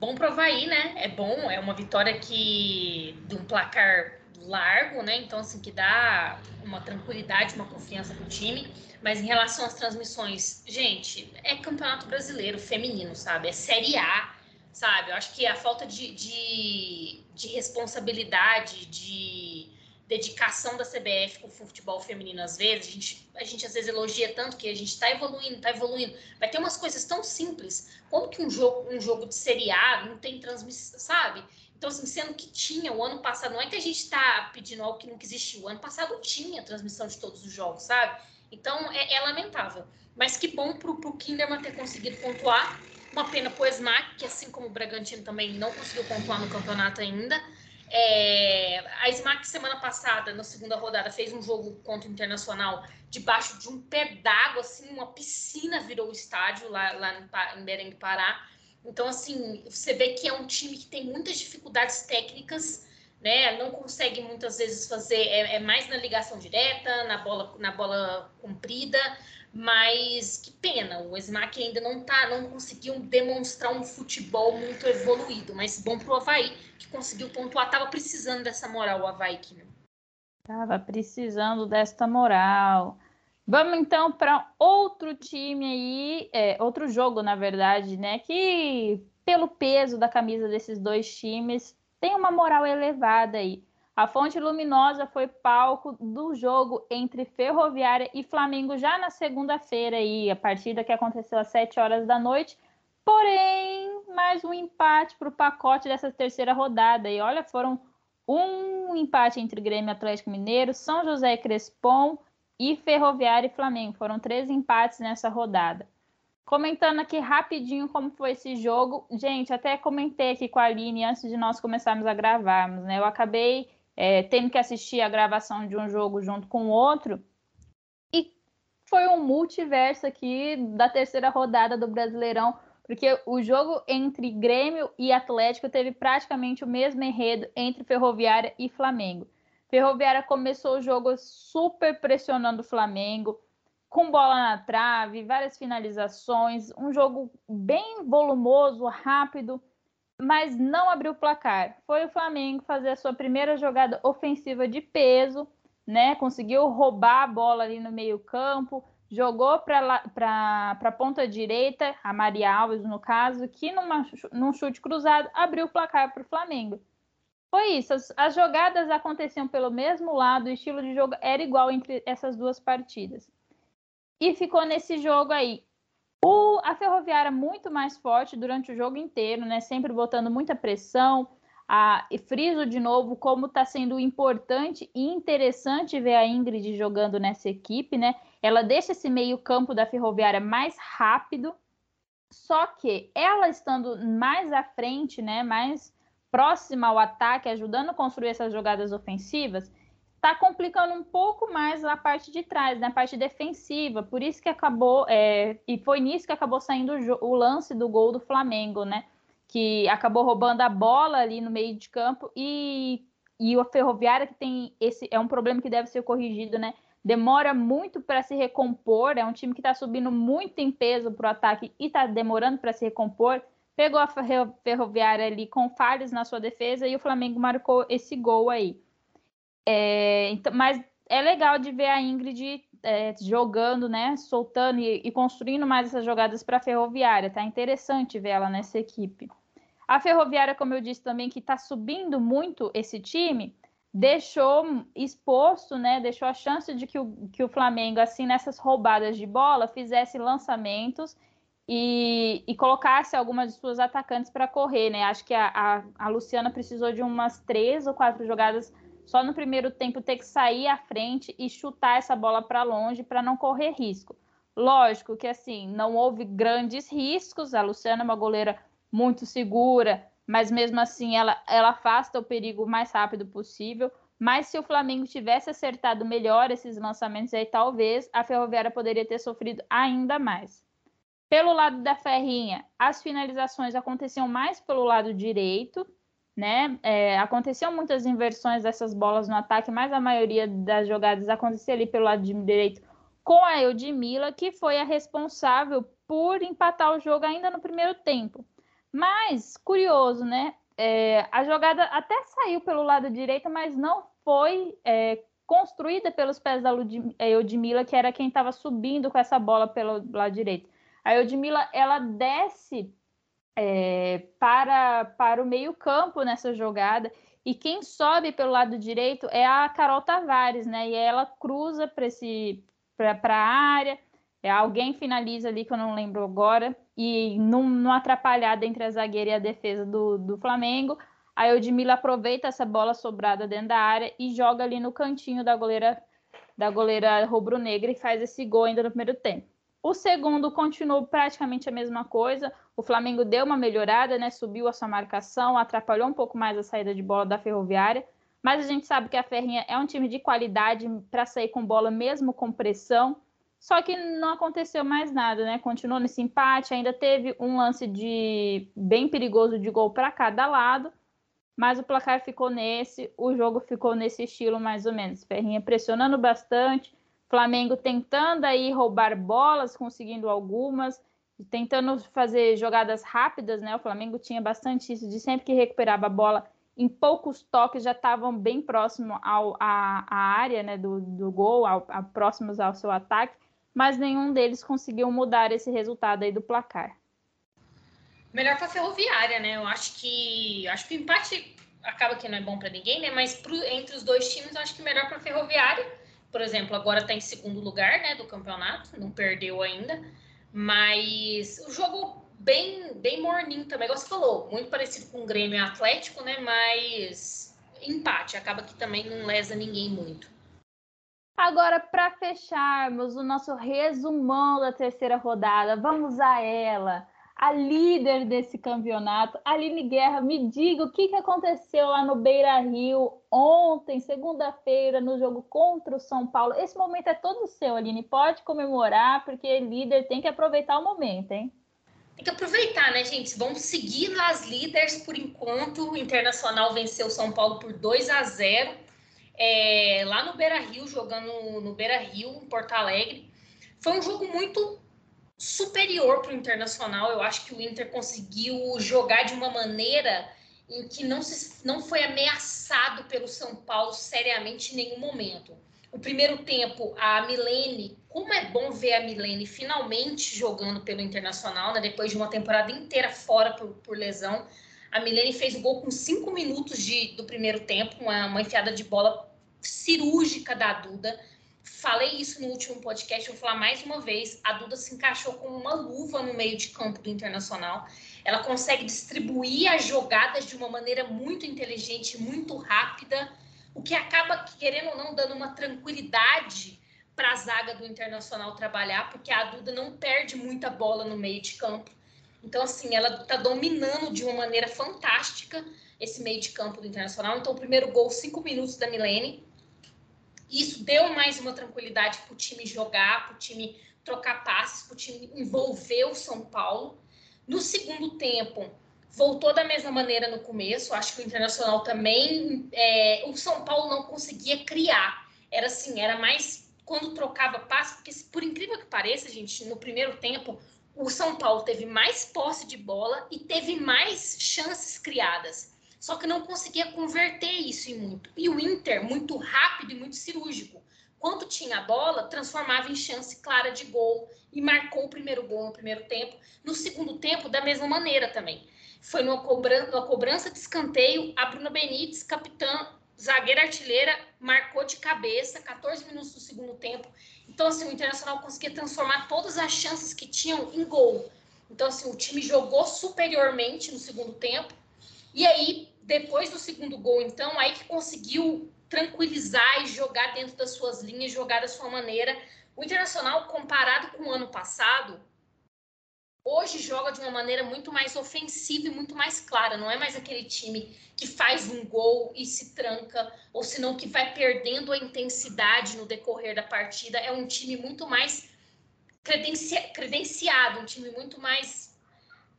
[SPEAKER 3] Bom para o Havaí, né? É bom, é uma vitória que de um placar largo, né? Então, assim, que dá uma tranquilidade, uma confiança para o time. Mas em relação às transmissões, gente, é campeonato brasileiro feminino, sabe? É Série A, sabe? Eu acho que a falta de, de, de responsabilidade, de dedicação da CBF com o futebol feminino às vezes, a gente, a gente às vezes elogia tanto que a gente está evoluindo, está evoluindo. Vai ter umas coisas tão simples, como que um jogo, um jogo de A não tem transmissão, sabe? Então, assim, sendo que tinha o ano passado, não é que a gente está pedindo algo que nunca existiu, o ano passado tinha transmissão de todos os jogos, sabe? Então, é, é lamentável. Mas que bom para o Kinderman ter conseguido pontuar. Uma pena para o Esmac, que assim como o Bragantino também não conseguiu pontuar no campeonato ainda. É, a SMAC, semana passada, na segunda rodada, fez um jogo contra o Internacional debaixo de um pé d'água, assim, uma piscina virou o estádio lá, lá em do Pará. Então, assim, você vê que é um time que tem muitas dificuldades técnicas, né? Não consegue muitas vezes fazer, é, é mais na ligação direta, na bola, na bola comprida, mas que pena, o Smack ainda não tá, não conseguiu demonstrar um futebol muito evoluído, mas bom pro Havaí, que conseguiu pontuar, tava precisando dessa moral o Havaí né?
[SPEAKER 2] Tava precisando desta moral. Vamos então para outro time aí, é, outro jogo, na verdade, né? Que pelo peso da camisa desses dois times tem uma moral elevada aí. A Fonte Luminosa foi palco do jogo entre Ferroviária e Flamengo já na segunda-feira aí, a partida que aconteceu às 7 horas da noite. Porém, mais um empate para o pacote dessa terceira rodada. E olha, foram um empate entre Grêmio Atlético Mineiro, São José Crespon e Ferroviária e Flamengo. Foram três empates nessa rodada. Comentando aqui rapidinho como foi esse jogo. Gente, até comentei aqui com a Aline antes de nós começarmos a gravarmos, né? Eu acabei é, tendo que assistir a gravação de um jogo junto com o outro. E foi um multiverso aqui da terceira rodada do Brasileirão, porque o jogo entre Grêmio e Atlético teve praticamente o mesmo enredo entre Ferroviária e Flamengo. Ferroviária começou o jogo super pressionando o Flamengo, com bola na trave, várias finalizações, um jogo bem volumoso, rápido mas não abriu o placar. Foi o Flamengo fazer a sua primeira jogada ofensiva de peso, né? Conseguiu roubar a bola ali no meio-campo, jogou para a ponta direita, a Maria Alves, no caso, que numa, num chute cruzado abriu o placar para o Flamengo. Foi isso, as, as, jogadas aconteciam pelo mesmo lado, o estilo de jogo era igual entre essas duas partidas. E ficou nesse jogo aí. O, a Ferroviária muito mais forte durante o jogo inteiro, né? Sempre botando muita pressão. A, e friso de novo como está sendo importante e interessante ver a Ingrid jogando nessa equipe, né? Ela deixa esse meio-campo da Ferroviária mais rápido, só que ela estando mais à frente, né? Mais próxima ao ataque, ajudando a construir essas jogadas ofensivas, está complicando um pouco mais a parte de trás, né, a parte defensiva. Por isso que acabou, é, e foi nisso que acabou saindo o, o, lance do gol do Flamengo, né? Que acabou roubando a bola ali no meio de campo e, e o Ferroviária que tem esse é um problema que deve ser corrigido, né? Demora muito para se recompor, é um time que está subindo muito em peso para o ataque e está demorando para se recompor. Pegou a Ferroviária ali com falhas na sua defesa e o Flamengo marcou esse gol aí. É, então, mas é legal de ver a Ingrid é, jogando, né, soltando e, e, construindo mais essas jogadas para a Ferroviária. Tá interessante ver ela nessa equipe. A Ferroviária, como eu disse também, que está subindo muito esse time, deixou exposto, né, deixou a chance de que o, que o Flamengo, assim, nessas roubadas de bola, fizesse lançamentos e, e colocasse algumas de suas atacantes para correr, né? Acho que a, a, a Luciana precisou de umas três ou quatro jogadas só no primeiro tempo ter que sair à frente e chutar essa bola para longe para não correr risco. Lógico que assim, não houve grandes riscos, a Luciana é uma goleira muito segura, mas mesmo assim ela, ela afasta o perigo o mais rápido possível. Mas se o Flamengo tivesse acertado melhor esses lançamentos aí, talvez a Ferroviária poderia ter sofrido ainda mais. Pelo lado da Ferrinha, as finalizações aconteciam mais pelo lado direito, né? É, aconteciam muitas inversões dessas bolas no ataque, mas a maioria das jogadas acontecia ali pelo lado direito com a Eudmila, que foi a responsável por empatar o jogo ainda no primeiro tempo. Mas, curioso, né? É, a jogada até saiu pelo lado direito, mas não foi é, construída pelos pés da Eudmila, que era quem estava subindo com essa bola pelo lado direito. A Eudmila, ela desce é, para, para o meio-campo nessa jogada. E quem sobe pelo lado direito é a Carol Tavares, né? E ela cruza para a área. É, alguém finaliza ali, que eu não lembro agora. E numa atrapalhada entre a zagueira e a defesa do, do Flamengo, a Eudmila aproveita essa bola sobrada dentro da área e joga ali no cantinho da goleira da goleira rubro-negra e faz esse gol ainda no primeiro tempo. O segundo continuou praticamente a mesma coisa. O Flamengo deu uma melhorada, né? Subiu a sua marcação, atrapalhou um pouco mais a saída de bola da Ferroviária. Mas a gente sabe que a Ferrinha é um time de qualidade para sair com bola mesmo com pressão. Só que não aconteceu mais nada, né? Continuou nesse empate, ainda teve um lance de bem perigoso de gol para cada lado, mas o placar ficou nesse, o jogo ficou nesse estilo mais ou menos. Ferrinha pressionando bastante, Flamengo tentando aí roubar bolas, conseguindo algumas, tentando fazer jogadas rápidas, né? O Flamengo tinha bastante isso de sempre que recuperava a bola, em poucos toques já estavam bem próximo ao, à, área né, do, do gol, ao, a, próximos ao seu ataque, mas nenhum deles conseguiu mudar esse resultado aí do placar.
[SPEAKER 3] Melhor para a Ferroviária, né? Eu acho que acho que o empate acaba que não é bom para ninguém, né? Mas pro, entre os dois times, eu acho que melhor para a Ferroviária por exemplo, agora está em segundo lugar né, do campeonato, não perdeu ainda, mas o jogo bem, bem morninho também, igual você falou, muito parecido com o Grêmio Atlético, né? Mas empate, acaba que também não lesa ninguém muito.
[SPEAKER 2] Agora, para fecharmos o nosso resumão da terceira rodada, vamos a ela a líder desse campeonato. Aline Guerra, me diga o que, que aconteceu lá no Beira Rio ontem, segunda-feira, no jogo contra o São Paulo. Esse momento é todo seu, Aline. Pode comemorar, porque líder tem que aproveitar o momento, hein?
[SPEAKER 3] Tem que aproveitar, né, gente? Vamos seguir as líderes por enquanto. O Internacional venceu o São Paulo por 2 a 0 é, lá no Beira Rio, jogando no Beira Rio, em Porto Alegre. Foi um jogo muito superior para o Internacional. Eu acho que o Inter conseguiu jogar de uma maneira em que não, se, não foi ameaçado pelo São Paulo seriamente em nenhum momento. O primeiro tempo, a Milene, como é bom ver a Milene finalmente jogando pelo Internacional, né? depois de uma temporada inteira fora por, por lesão. A Milene fez o gol com cinco minutos de, do primeiro tempo, uma, uma enfiada de bola cirúrgica da Duda. Falei isso no último podcast, vou falar mais uma vez. A Duda se encaixou como uma luva no meio de campo do Internacional. Ela consegue distribuir as jogadas de uma maneira muito inteligente, muito rápida, o que acaba, querendo ou não, dando uma tranquilidade para a zaga do Internacional trabalhar, porque a Duda não perde muita bola no meio de campo. Então, assim, ela está dominando de uma maneira fantástica esse meio de campo do Internacional. Então, o primeiro gol, cinco minutos da Milene isso deu mais uma tranquilidade para o time jogar, para o time trocar passes, para o time envolver o São Paulo. No segundo tempo, voltou da mesma maneira no começo. Acho que o Internacional também. É, o São Paulo não conseguia criar. Era assim, era mais quando trocava passe, porque por incrível que pareça, gente, no primeiro tempo, o São Paulo teve mais posse de bola e teve mais chances criadas só que não conseguia converter isso em muito. E o Inter, muito rápido e muito cirúrgico. Quando tinha a bola, transformava em chance clara de gol e marcou o primeiro gol no primeiro tempo. No segundo tempo, da mesma maneira também. Foi numa cobrança, numa cobrança de escanteio, a Bruna Benítez, capitã, zagueira artilheira, marcou de cabeça, 14 minutos do segundo tempo. Então, assim, o Internacional conseguia transformar todas as chances que tinham em gol. Então, assim, o time jogou superiormente no segundo tempo. E aí, depois do segundo gol, então, aí que conseguiu tranquilizar e jogar dentro das suas linhas, jogar da sua maneira. O Internacional, comparado com o ano passado, hoje joga de uma maneira muito mais ofensiva e muito mais clara. Não é mais aquele time que faz um gol e se tranca, ou senão que vai perdendo a intensidade no decorrer da partida. É um time muito mais credenci credenciado, um time muito mais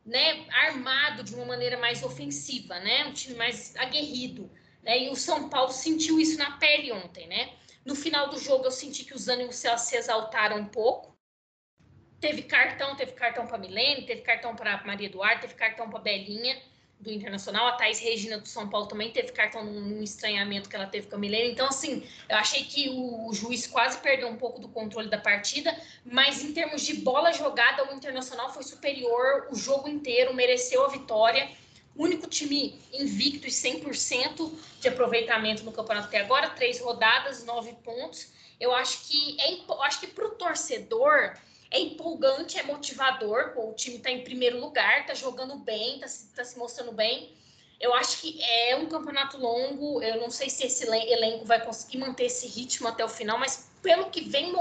[SPEAKER 3] né, armado de uma maneira mais ofensiva, né? Um time mais aguerrido. Né? E o São Paulo sentiu isso na pele ontem, né? No final do jogo eu senti que os ânimos se exaltaram um pouco. Teve cartão, teve cartão para Milene, teve cartão para Maria Eduarda, teve cartão para Belinha do Internacional, a Thais Regina do São Paulo também teve cartão num, estranhamento que ela teve com a Milene. Então, assim, eu achei que o, juiz quase perdeu um pouco do controle da partida, mas em termos de bola jogada, o Internacional foi superior o jogo inteiro, mereceu a vitória. Único time invicto e 100% de aproveitamento no campeonato até agora, três rodadas, nove pontos. Eu acho que é, eu acho que para o torcedor é empolgante, é motivador. Pô, o time está em primeiro lugar, está jogando bem, está se, tá se mostrando bem. Eu acho que é um campeonato longo. Eu não sei se esse elenco vai conseguir manter esse ritmo até o final, mas pelo que vem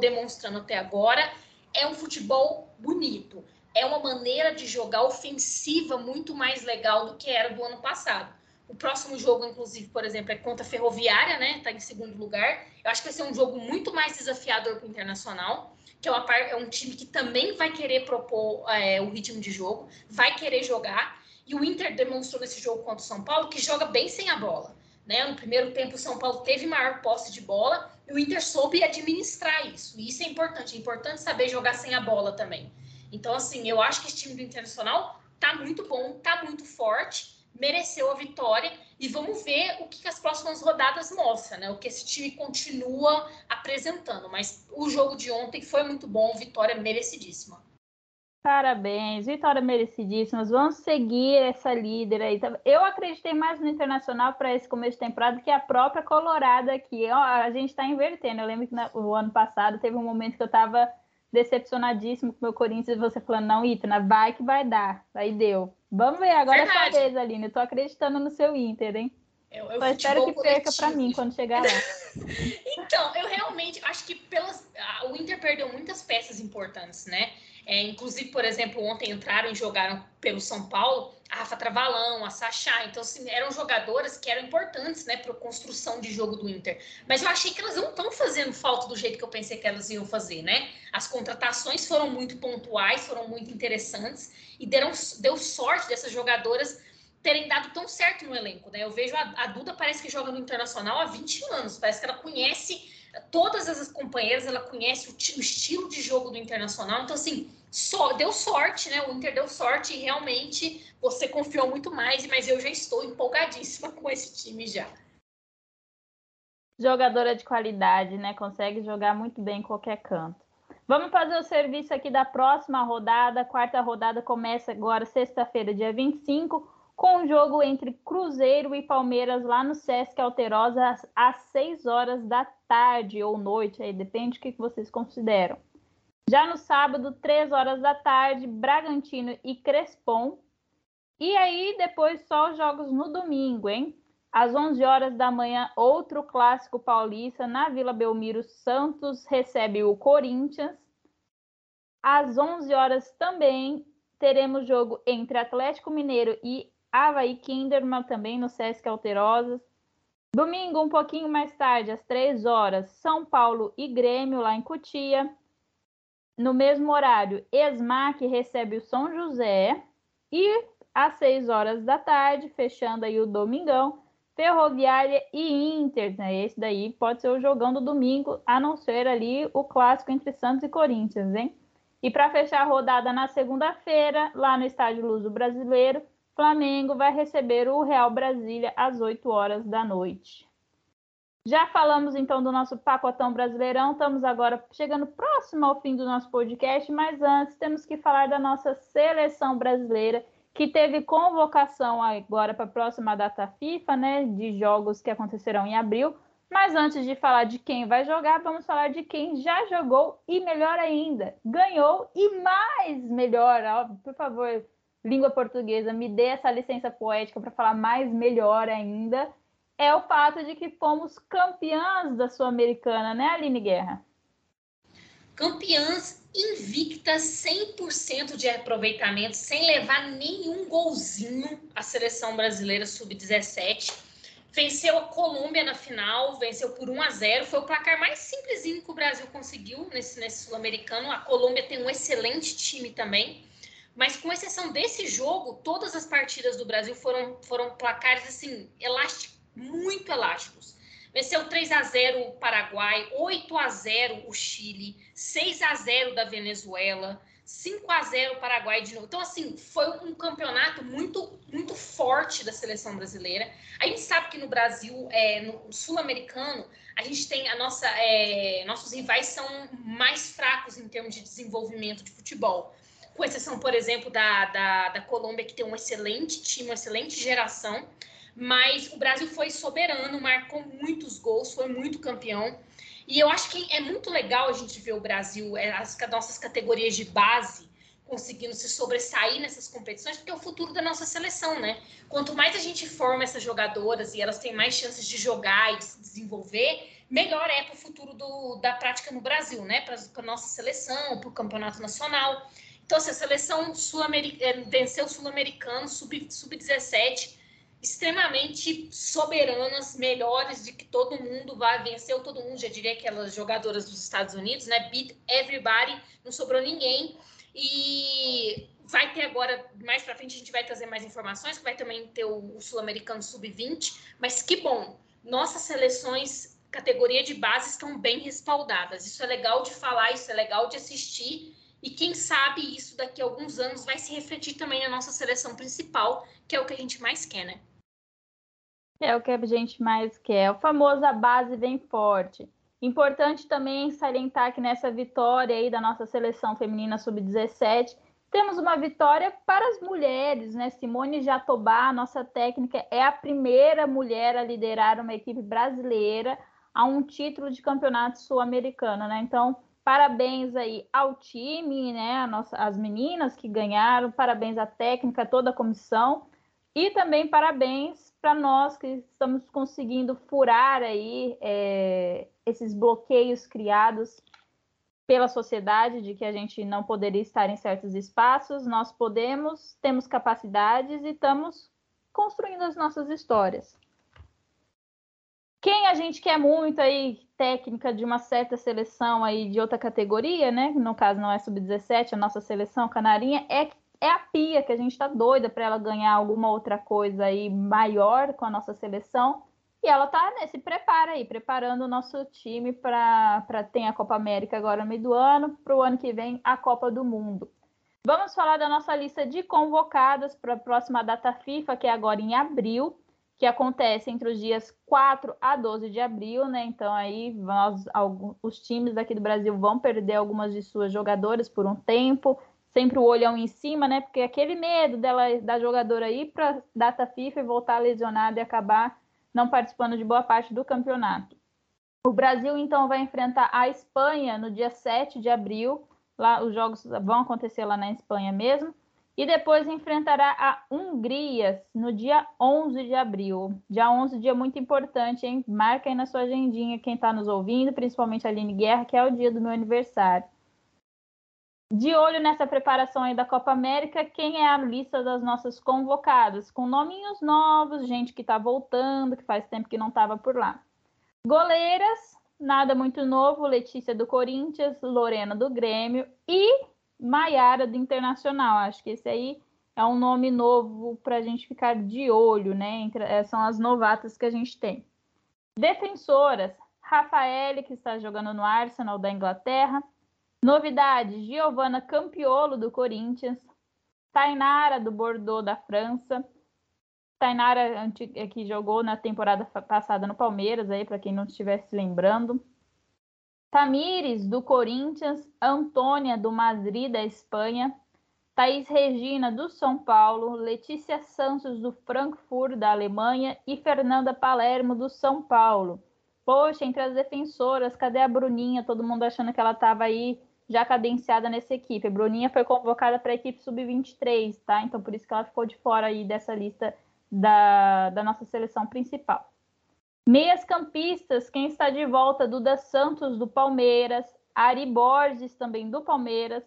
[SPEAKER 3] demonstrando até agora, é um futebol bonito. É uma maneira de jogar ofensiva muito mais legal do que era do ano passado. O próximo jogo, inclusive, por exemplo, é contra a Ferroviária, né? Está em segundo lugar. Eu acho que vai ser um jogo muito mais desafiador para o Internacional que é, é um time que também vai querer propor é, o ritmo de jogo, vai querer jogar. E o Inter demonstrou nesse jogo contra o São Paulo que joga bem sem a bola. Né? No primeiro tempo, o São Paulo teve maior posse de bola e o Inter soube administrar isso. E isso é importante. É importante saber jogar sem a bola também. Então, assim, eu acho que esse time do Internacional tá muito bom, tá muito forte mereceu a vitória e vamos ver o que as próximas rodadas mostram, né? O que esse time continua apresentando. Mas o jogo de ontem foi muito bom, vitória merecidíssima.
[SPEAKER 2] Parabéns, vitória merecidíssima. Vamos seguir essa líder aí. Eu acreditei mais no Internacional para esse começo de temporada que a própria Colorada aqui. A gente está invertendo. Eu lembro que no ano passado teve um momento que eu estava decepcionadíssimo com o meu Corinthians e você falando, não, Itana, vai que vai dar. Aí deu. Vamos ver agora é sua vez, Aline. Eu tô acreditando no seu Inter, hein? Eu, eu espero que perca para mim quando chegar lá.
[SPEAKER 3] então, eu realmente acho que pelas, o Inter perdeu muitas peças importantes, né? É, inclusive, por exemplo, ontem entraram e jogaram pelo São Paulo a Rafa Travalão, a Sachá. Então, assim, eram jogadoras que eram importantes, né, para a construção de jogo do Inter. Mas eu achei que elas não estão fazendo falta do jeito que eu pensei que elas iam fazer, né? As contratações foram muito pontuais, foram muito interessantes e deram, deu sorte dessas jogadoras terem dado tão certo no elenco, né? Eu vejo a, a Duda parece que joga no Internacional há 20 anos, parece que ela conhece todas as companheiras, ela conhece o, o estilo de jogo do Internacional, então assim, só deu sorte, né? O Inter deu sorte e realmente você confiou muito mais, mas eu já estou empolgadíssima com esse time já.
[SPEAKER 2] Jogadora de qualidade, né? Consegue jogar muito bem em qualquer canto. Vamos fazer o serviço aqui da próxima rodada. A quarta rodada começa agora, sexta-feira, dia 25, com o jogo entre Cruzeiro e Palmeiras lá no Sesc Alterosa às 6 horas da tarde ou noite, aí depende do que vocês consideram. Já no sábado, 3 horas da tarde, Bragantino e Crespon. E aí depois só os jogos no domingo, hein? Às 11 horas da manhã, outro clássico paulista na Vila Belmiro. Santos recebe o Corinthians. Às 11 horas também teremos jogo entre Atlético Mineiro e Havaí Kinderman, também no Sesc Alterosas. Domingo, um pouquinho mais tarde, às 3 horas, São Paulo e Grêmio, lá em Cotia. No mesmo horário, Esmac recebe o São José. E às 6 horas da tarde, fechando aí o domingão, Ferroviária e Inter, né? Esse daí pode ser o jogão do domingo, a não ser ali o clássico entre Santos e Corinthians, hein? E para fechar a rodada na segunda-feira, lá no Estádio Luz do Brasileiro, Flamengo vai receber o Real Brasília às 8 horas da noite. Já falamos então do nosso pacotão brasileirão, estamos agora chegando próximo ao fim do nosso podcast, mas antes temos que falar da nossa seleção brasileira que teve convocação agora para a próxima data FIFA, né, de jogos que acontecerão em abril. Mas antes de falar de quem vai jogar, vamos falar de quem já jogou e melhor ainda, ganhou e mais melhor. Por favor, língua portuguesa, me dê essa licença poética para falar mais melhor ainda. É o fato de que fomos campeãs da Sul-Americana, né, Aline Guerra?
[SPEAKER 3] campeãs invictas, 100% de aproveitamento, sem levar nenhum golzinho a seleção brasileira sub-17. Venceu a Colômbia na final, venceu por 1 a 0. Foi o placar mais simplesinho que o Brasil conseguiu nesse, nesse sul-americano. A Colômbia tem um excelente time também. Mas com exceção desse jogo, todas as partidas do Brasil foram, foram placares assim, elásticos, muito elásticos. Venceu 3 a 0 o Paraguai, 8 a 0 o Chile, 6 a 0 da Venezuela, 5 a 0 o Paraguai de novo. Então, assim, foi um campeonato muito, muito forte da seleção brasileira. A gente sabe que no Brasil, é, no sul-americano, a gente tem a nossa. É, nossos rivais são mais fracos em termos de desenvolvimento de futebol. Com exceção, por exemplo, da, da, da Colômbia, que tem um excelente time, uma excelente geração mas o Brasil foi soberano, marcou muitos gols, foi muito campeão. E eu acho que é muito legal a gente ver o Brasil, é, as nossas categorias de base, conseguindo se sobressair nessas competições, porque é o futuro da nossa seleção, né? Quanto mais a gente forma essas jogadoras e elas têm mais chances de jogar e de se desenvolver, melhor é para o futuro do, da prática no Brasil, né? Para a nossa seleção, para o campeonato nacional. Então, se a seleção sul-americana é, venceu o sul-americano sub-17, sub 17 extremamente soberanas, melhores de que todo mundo vai vencer, todo mundo, já diria aquelas jogadoras dos Estados Unidos, né? Beat everybody, não sobrou ninguém. E vai ter agora, mais para frente, a gente vai trazer mais informações, que vai também ter o Sul-Americano Sub-20, mas que bom, nossas seleções, categoria de base, estão bem respaldadas. Isso é legal de falar, isso é legal de assistir. E quem sabe isso daqui a alguns anos vai se refletir também na nossa seleção principal, que é o que a gente mais quer, né?
[SPEAKER 2] É o que a gente mais quer. O famoso a base vem forte. Importante também salientar que nessa vitória aí da nossa seleção feminina sub-17, temos uma vitória para as mulheres, né? Simone Jatobá, nossa técnica, é a primeira mulher a liderar uma equipe brasileira a um título de campeonato sul-americano, né? Então, parabéns aí ao time, né? Nossa, as meninas que ganharam, parabéns à técnica, toda a comissão. E também parabéns para nós que estamos conseguindo furar aí é, esses bloqueios criados pela sociedade de que a gente não poderia estar em certos espaços. Nós podemos, temos capacidades e estamos construindo as nossas histórias. Quem a gente quer muito aí, técnica de uma certa seleção aí de outra categoria, né? No caso não é sub-17, a nossa seleção canarinha, é é a Pia, que a gente está doida para ela ganhar alguma outra coisa aí maior com a nossa seleção. E ela está né, se prepara aí, preparando o nosso time para ter a Copa América agora no meio do ano, para o ano que vem a Copa do Mundo. Vamos falar da nossa lista de convocadas para a próxima data FIFA, que é agora em abril, que acontece entre os dias 4 a 12 de abril, né? Então aí nós, alguns, os times daqui do Brasil vão perder algumas de suas jogadoras por um tempo sempre o olhão em cima, né? Porque aquele medo dela da jogadora ir para data FIFA e voltar lesionada e acabar não participando de boa parte do campeonato. O Brasil então vai enfrentar a Espanha no dia 7 de abril. Lá os jogos vão acontecer lá na Espanha mesmo. E depois enfrentará a Hungria no dia 11 de abril. Dia 11, dia muito importante, hein? Marca aí na sua agendinha quem está nos ouvindo, principalmente a Aline Guerra, que é o dia do meu aniversário. De olho nessa preparação aí da Copa América, quem é a lista das nossas convocadas? Com nominhos novos, gente que está voltando, que faz tempo que não estava por lá. Goleiras, nada muito novo, Letícia do Corinthians, Lorena do Grêmio e Maiara do Internacional. Acho que esse aí é um nome novo para a gente ficar de olho, né? Entre, eh, são as novatas que a gente tem. Defensoras, Rafael, que está jogando no Arsenal da Inglaterra, Novidades: Giovanna Campiolo, do Corinthians. Tainara, do Bordeaux, da França. Tainara, que jogou na temporada passada no Palmeiras, aí para quem não estivesse lembrando. Tamires, do Corinthians. Antônia, do Madrid, da Espanha. Thaís Regina, do São Paulo. Letícia Santos, do Frankfurt, da Alemanha. E Fernanda Palermo, do São Paulo. Poxa, entre as defensoras, cadê a Bruninha? Todo mundo achando que ela estava aí já cadenciada nessa equipe. A Bruninha foi convocada para a equipe sub-23, tá? Então por isso que ela ficou de fora aí dessa lista da, da nossa seleção principal. Meias campistas, quem está de volta? Duda Santos, do Palmeiras. Ari Borges, também do Palmeiras,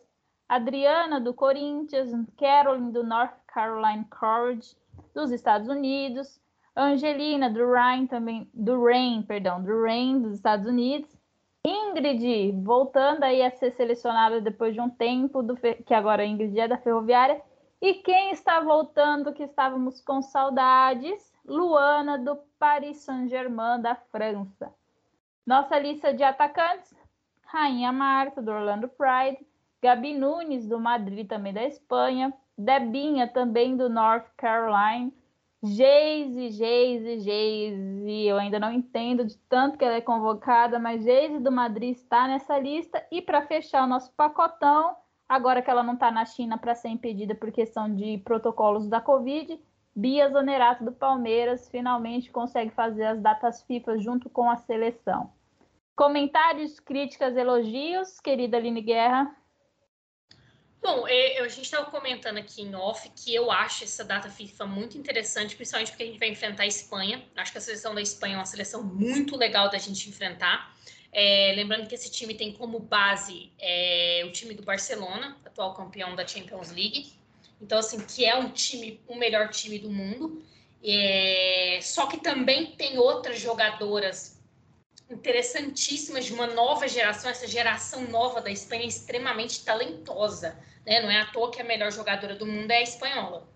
[SPEAKER 2] Adriana, do Corinthians, Caroline, do North Carolina College, dos Estados Unidos, Angelina, do Rain, também, do Rain, perdão, do Rain, dos Estados Unidos, Ingrid, voltando aí a ser selecionada depois de um tempo, do, que agora a Ingrid é da Ferroviária, e quem está voltando, que estávamos com saudades, Luana, do Paris Saint-Germain, da França. Nossa lista de atacantes, Rainha Marta, do Orlando Pride, Gabi Nunes, do Madrid, também da Espanha, Debinha, também do North Carolina, Geise, Geise, Geise, eu ainda não entendo de tanto que ela é convocada, mas Geise do Madrid está nessa lista. E para fechar o nosso pacotão, agora que ela não está na China para ser impedida por questão de protocolos da Covid, Bia Zanerato do Palmeiras finalmente consegue fazer as datas FIFA junto com a seleção. Comentários, críticas, elogios, querida Aline Guerra?
[SPEAKER 3] Bom, é, a gente estava comentando aqui em off que eu acho essa data FIFA muito interessante, principalmente porque a gente vai enfrentar a Espanha. Acho que a seleção da Espanha é uma seleção muito legal da gente enfrentar. É, lembrando que esse time tem como base é, o time do Barcelona, atual campeão da Champions League. Então, assim, que é um time, o melhor time do mundo. É, só que também tem outras jogadoras interessantíssimas de uma nova geração. Essa geração nova da Espanha é extremamente talentosa. Né? Não é à toa que a melhor jogadora do mundo é a espanhola.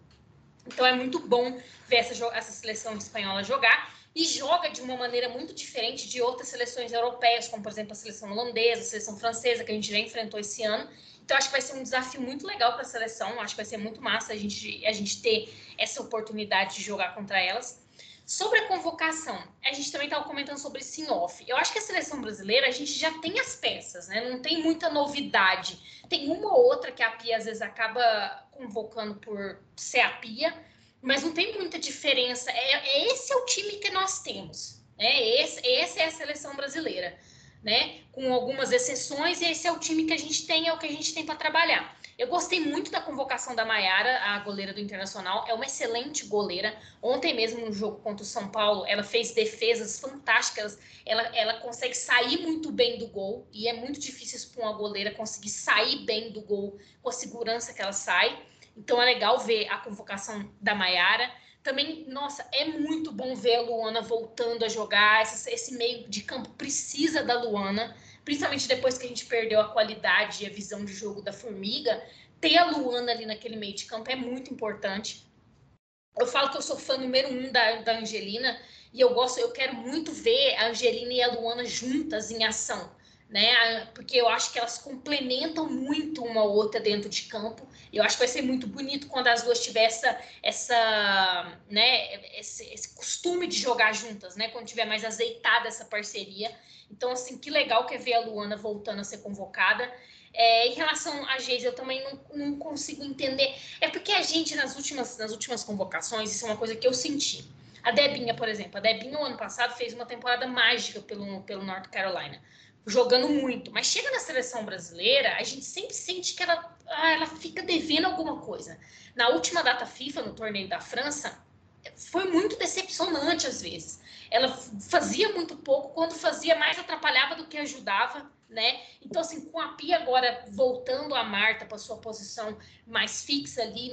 [SPEAKER 3] Então é muito bom ver essa, essa seleção espanhola jogar e joga de uma maneira muito diferente de outras seleções europeias, como por exemplo a seleção holandesa, a seleção francesa, que a gente já enfrentou esse ano. Então acho que vai ser um desafio muito legal para a seleção, acho que vai ser muito massa a gente, a gente ter essa oportunidade de jogar contra elas. Sobre a convocação, a gente também estava comentando sobre esse off. Eu acho que a seleção brasileira, a gente já tem as peças, né? Não tem muita novidade. Tem uma ou outra que a Pia às vezes acaba convocando por ser a Pia, mas não tem muita diferença. É, é esse é o time que nós temos. Né? Esse, essa é a seleção brasileira, né? Com algumas exceções, esse é o time que a gente tem, é o que a gente tem para trabalhar. Eu gostei muito da convocação da Maiara, a goleira do Internacional. É uma excelente goleira. Ontem mesmo, no jogo contra o São Paulo, ela fez defesas fantásticas. Ela, ela consegue sair muito bem do gol. E é muito difícil para uma goleira conseguir sair bem do gol com a segurança que ela sai. Então é legal ver a convocação da Maiara. Também, nossa, é muito bom ver a Luana voltando a jogar. Esse, esse meio de campo precisa da Luana principalmente depois que a gente perdeu a qualidade e a visão de jogo da Formiga, ter a Luana ali naquele meio de campo é muito importante. Eu falo que eu sou fã número um da, da Angelina e eu gosto, eu quero muito ver a Angelina e a Luana juntas em ação, né? Porque eu acho que elas complementam muito uma outra dentro de campo. Eu acho que vai ser muito bonito quando as duas tiverem essa, essa né, esse, esse costume de jogar juntas, né? Quando tiver mais azeitada essa parceria. Então, assim, que legal que é ver a Luana voltando a ser convocada. É, em relação a Geise, eu também não, não, consigo entender. É porque a gente, nas últimas, nas últimas convocações, isso é uma coisa que eu senti. A Debinha, por exemplo, a Debinha, no ano passado, fez uma temporada mágica pelo, pelo North Carolina, jogando muito. Mas chega na seleção brasileira, a gente sempre sente que ela, ah, ela fica devendo alguma coisa. Na última data FIFA, no torneio da França, foi muito decepcionante às vezes ela fazia muito pouco, quando fazia mais atrapalhava do que ajudava, né? Então, assim, com a Pia agora voltando a Marta para sua posição mais fixa ali,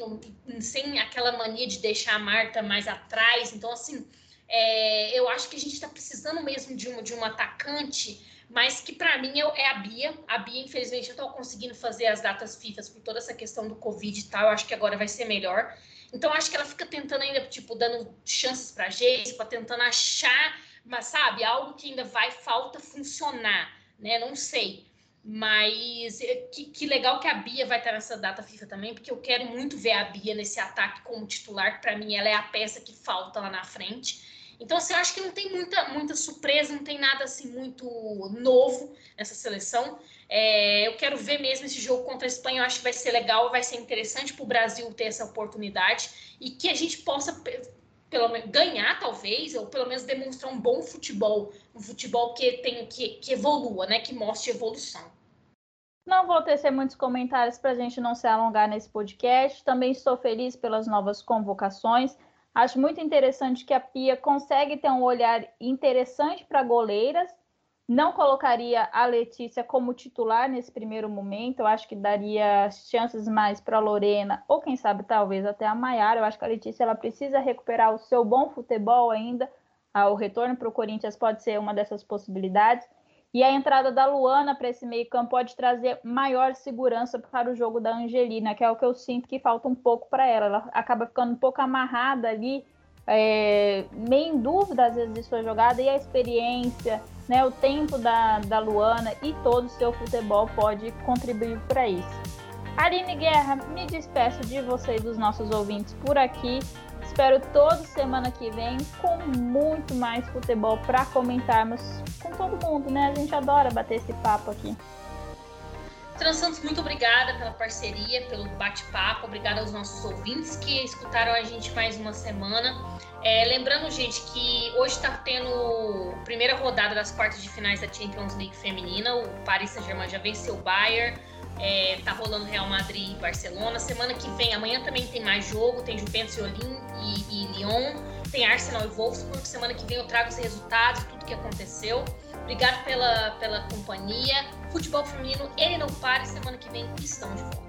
[SPEAKER 3] sem aquela mania de deixar a Marta mais atrás. Então, assim, é, eu acho que a gente está precisando mesmo de uma, de um atacante, mas que para mim é, é, a Bia. A Bia, infelizmente, eu estou conseguindo fazer as datas FIFA por toda essa questão do Covid e tal. Eu acho que agora vai ser melhor. Então, acho que ela fica tentando ainda, tipo, dando chances para gente, para tentando achar, mas sabe, algo que ainda vai, falta funcionar, né? Não sei. Mas é, que, que, legal que a Bia vai estar nessa data FIFA também, porque eu quero muito ver a Bia nesse ataque como titular, que para mim ela é a peça que falta lá na frente. Então, assim, eu acho que não tem muita, muita surpresa, não tem nada assim muito novo nessa seleção. É, eu quero ver mesmo esse jogo contra a Espanha, eu acho que vai ser legal, vai ser interessante para o Brasil ter essa oportunidade e que a gente possa pelo menos ganhar talvez ou pelo menos demonstrar um bom futebol, um futebol que tem que, que evolua, né, que mostre evolução.
[SPEAKER 2] Não vou tecer muitos comentários para a gente não se alongar nesse podcast. Também estou feliz pelas novas convocações. Acho muito interessante que a Pia consegue ter um olhar interessante para goleiras Não colocaria a Letícia como titular nesse primeiro momento. Eu acho que daria chances mais para a Lorena, ou quem sabe talvez até a Maiara. Eu acho que a Letícia ela precisa recuperar o seu bom futebol ainda. Ah, o retorno para o Corinthians pode ser uma dessas possibilidades. E a entrada da Luana para esse meio-campo pode trazer maior segurança para o jogo da Angelina, que é o que eu sinto que falta um pouco para ela. Ela acaba ficando um pouco amarrada ali é, meio em dúvida às vezes de sua jogada e a experiência, né, o tempo da, da Luana e todo o seu futebol pode contribuir para isso. Aline Guerra, me despeço de vocês, dos nossos ouvintes por aqui. Espero toda semana que vem com muito mais futebol para comentarmos com todo mundo, né? A gente adora bater esse papo aqui.
[SPEAKER 3] Trans Santos, muito obrigada pela parceria, pelo bate-papo. Obrigada aos nossos ouvintes que escutaram a gente mais uma semana. É, lembrando, gente, que hoje está tendo a primeira rodada das quartas de finais da Champions League feminina. O Paris Saint-Germain já venceu o Bayern. É, tá rolando Real Madrid e Barcelona. Semana que vem, amanhã também tem mais jogo. Tem Juventus e Olim e, e Lyon. Tem Arsenal e Wolfsburg. Semana que vem eu trago os resultados, tudo que aconteceu. Obrigado pela, pela companhia. Futebol feminino, ele não para. Semana que vem estão de volta.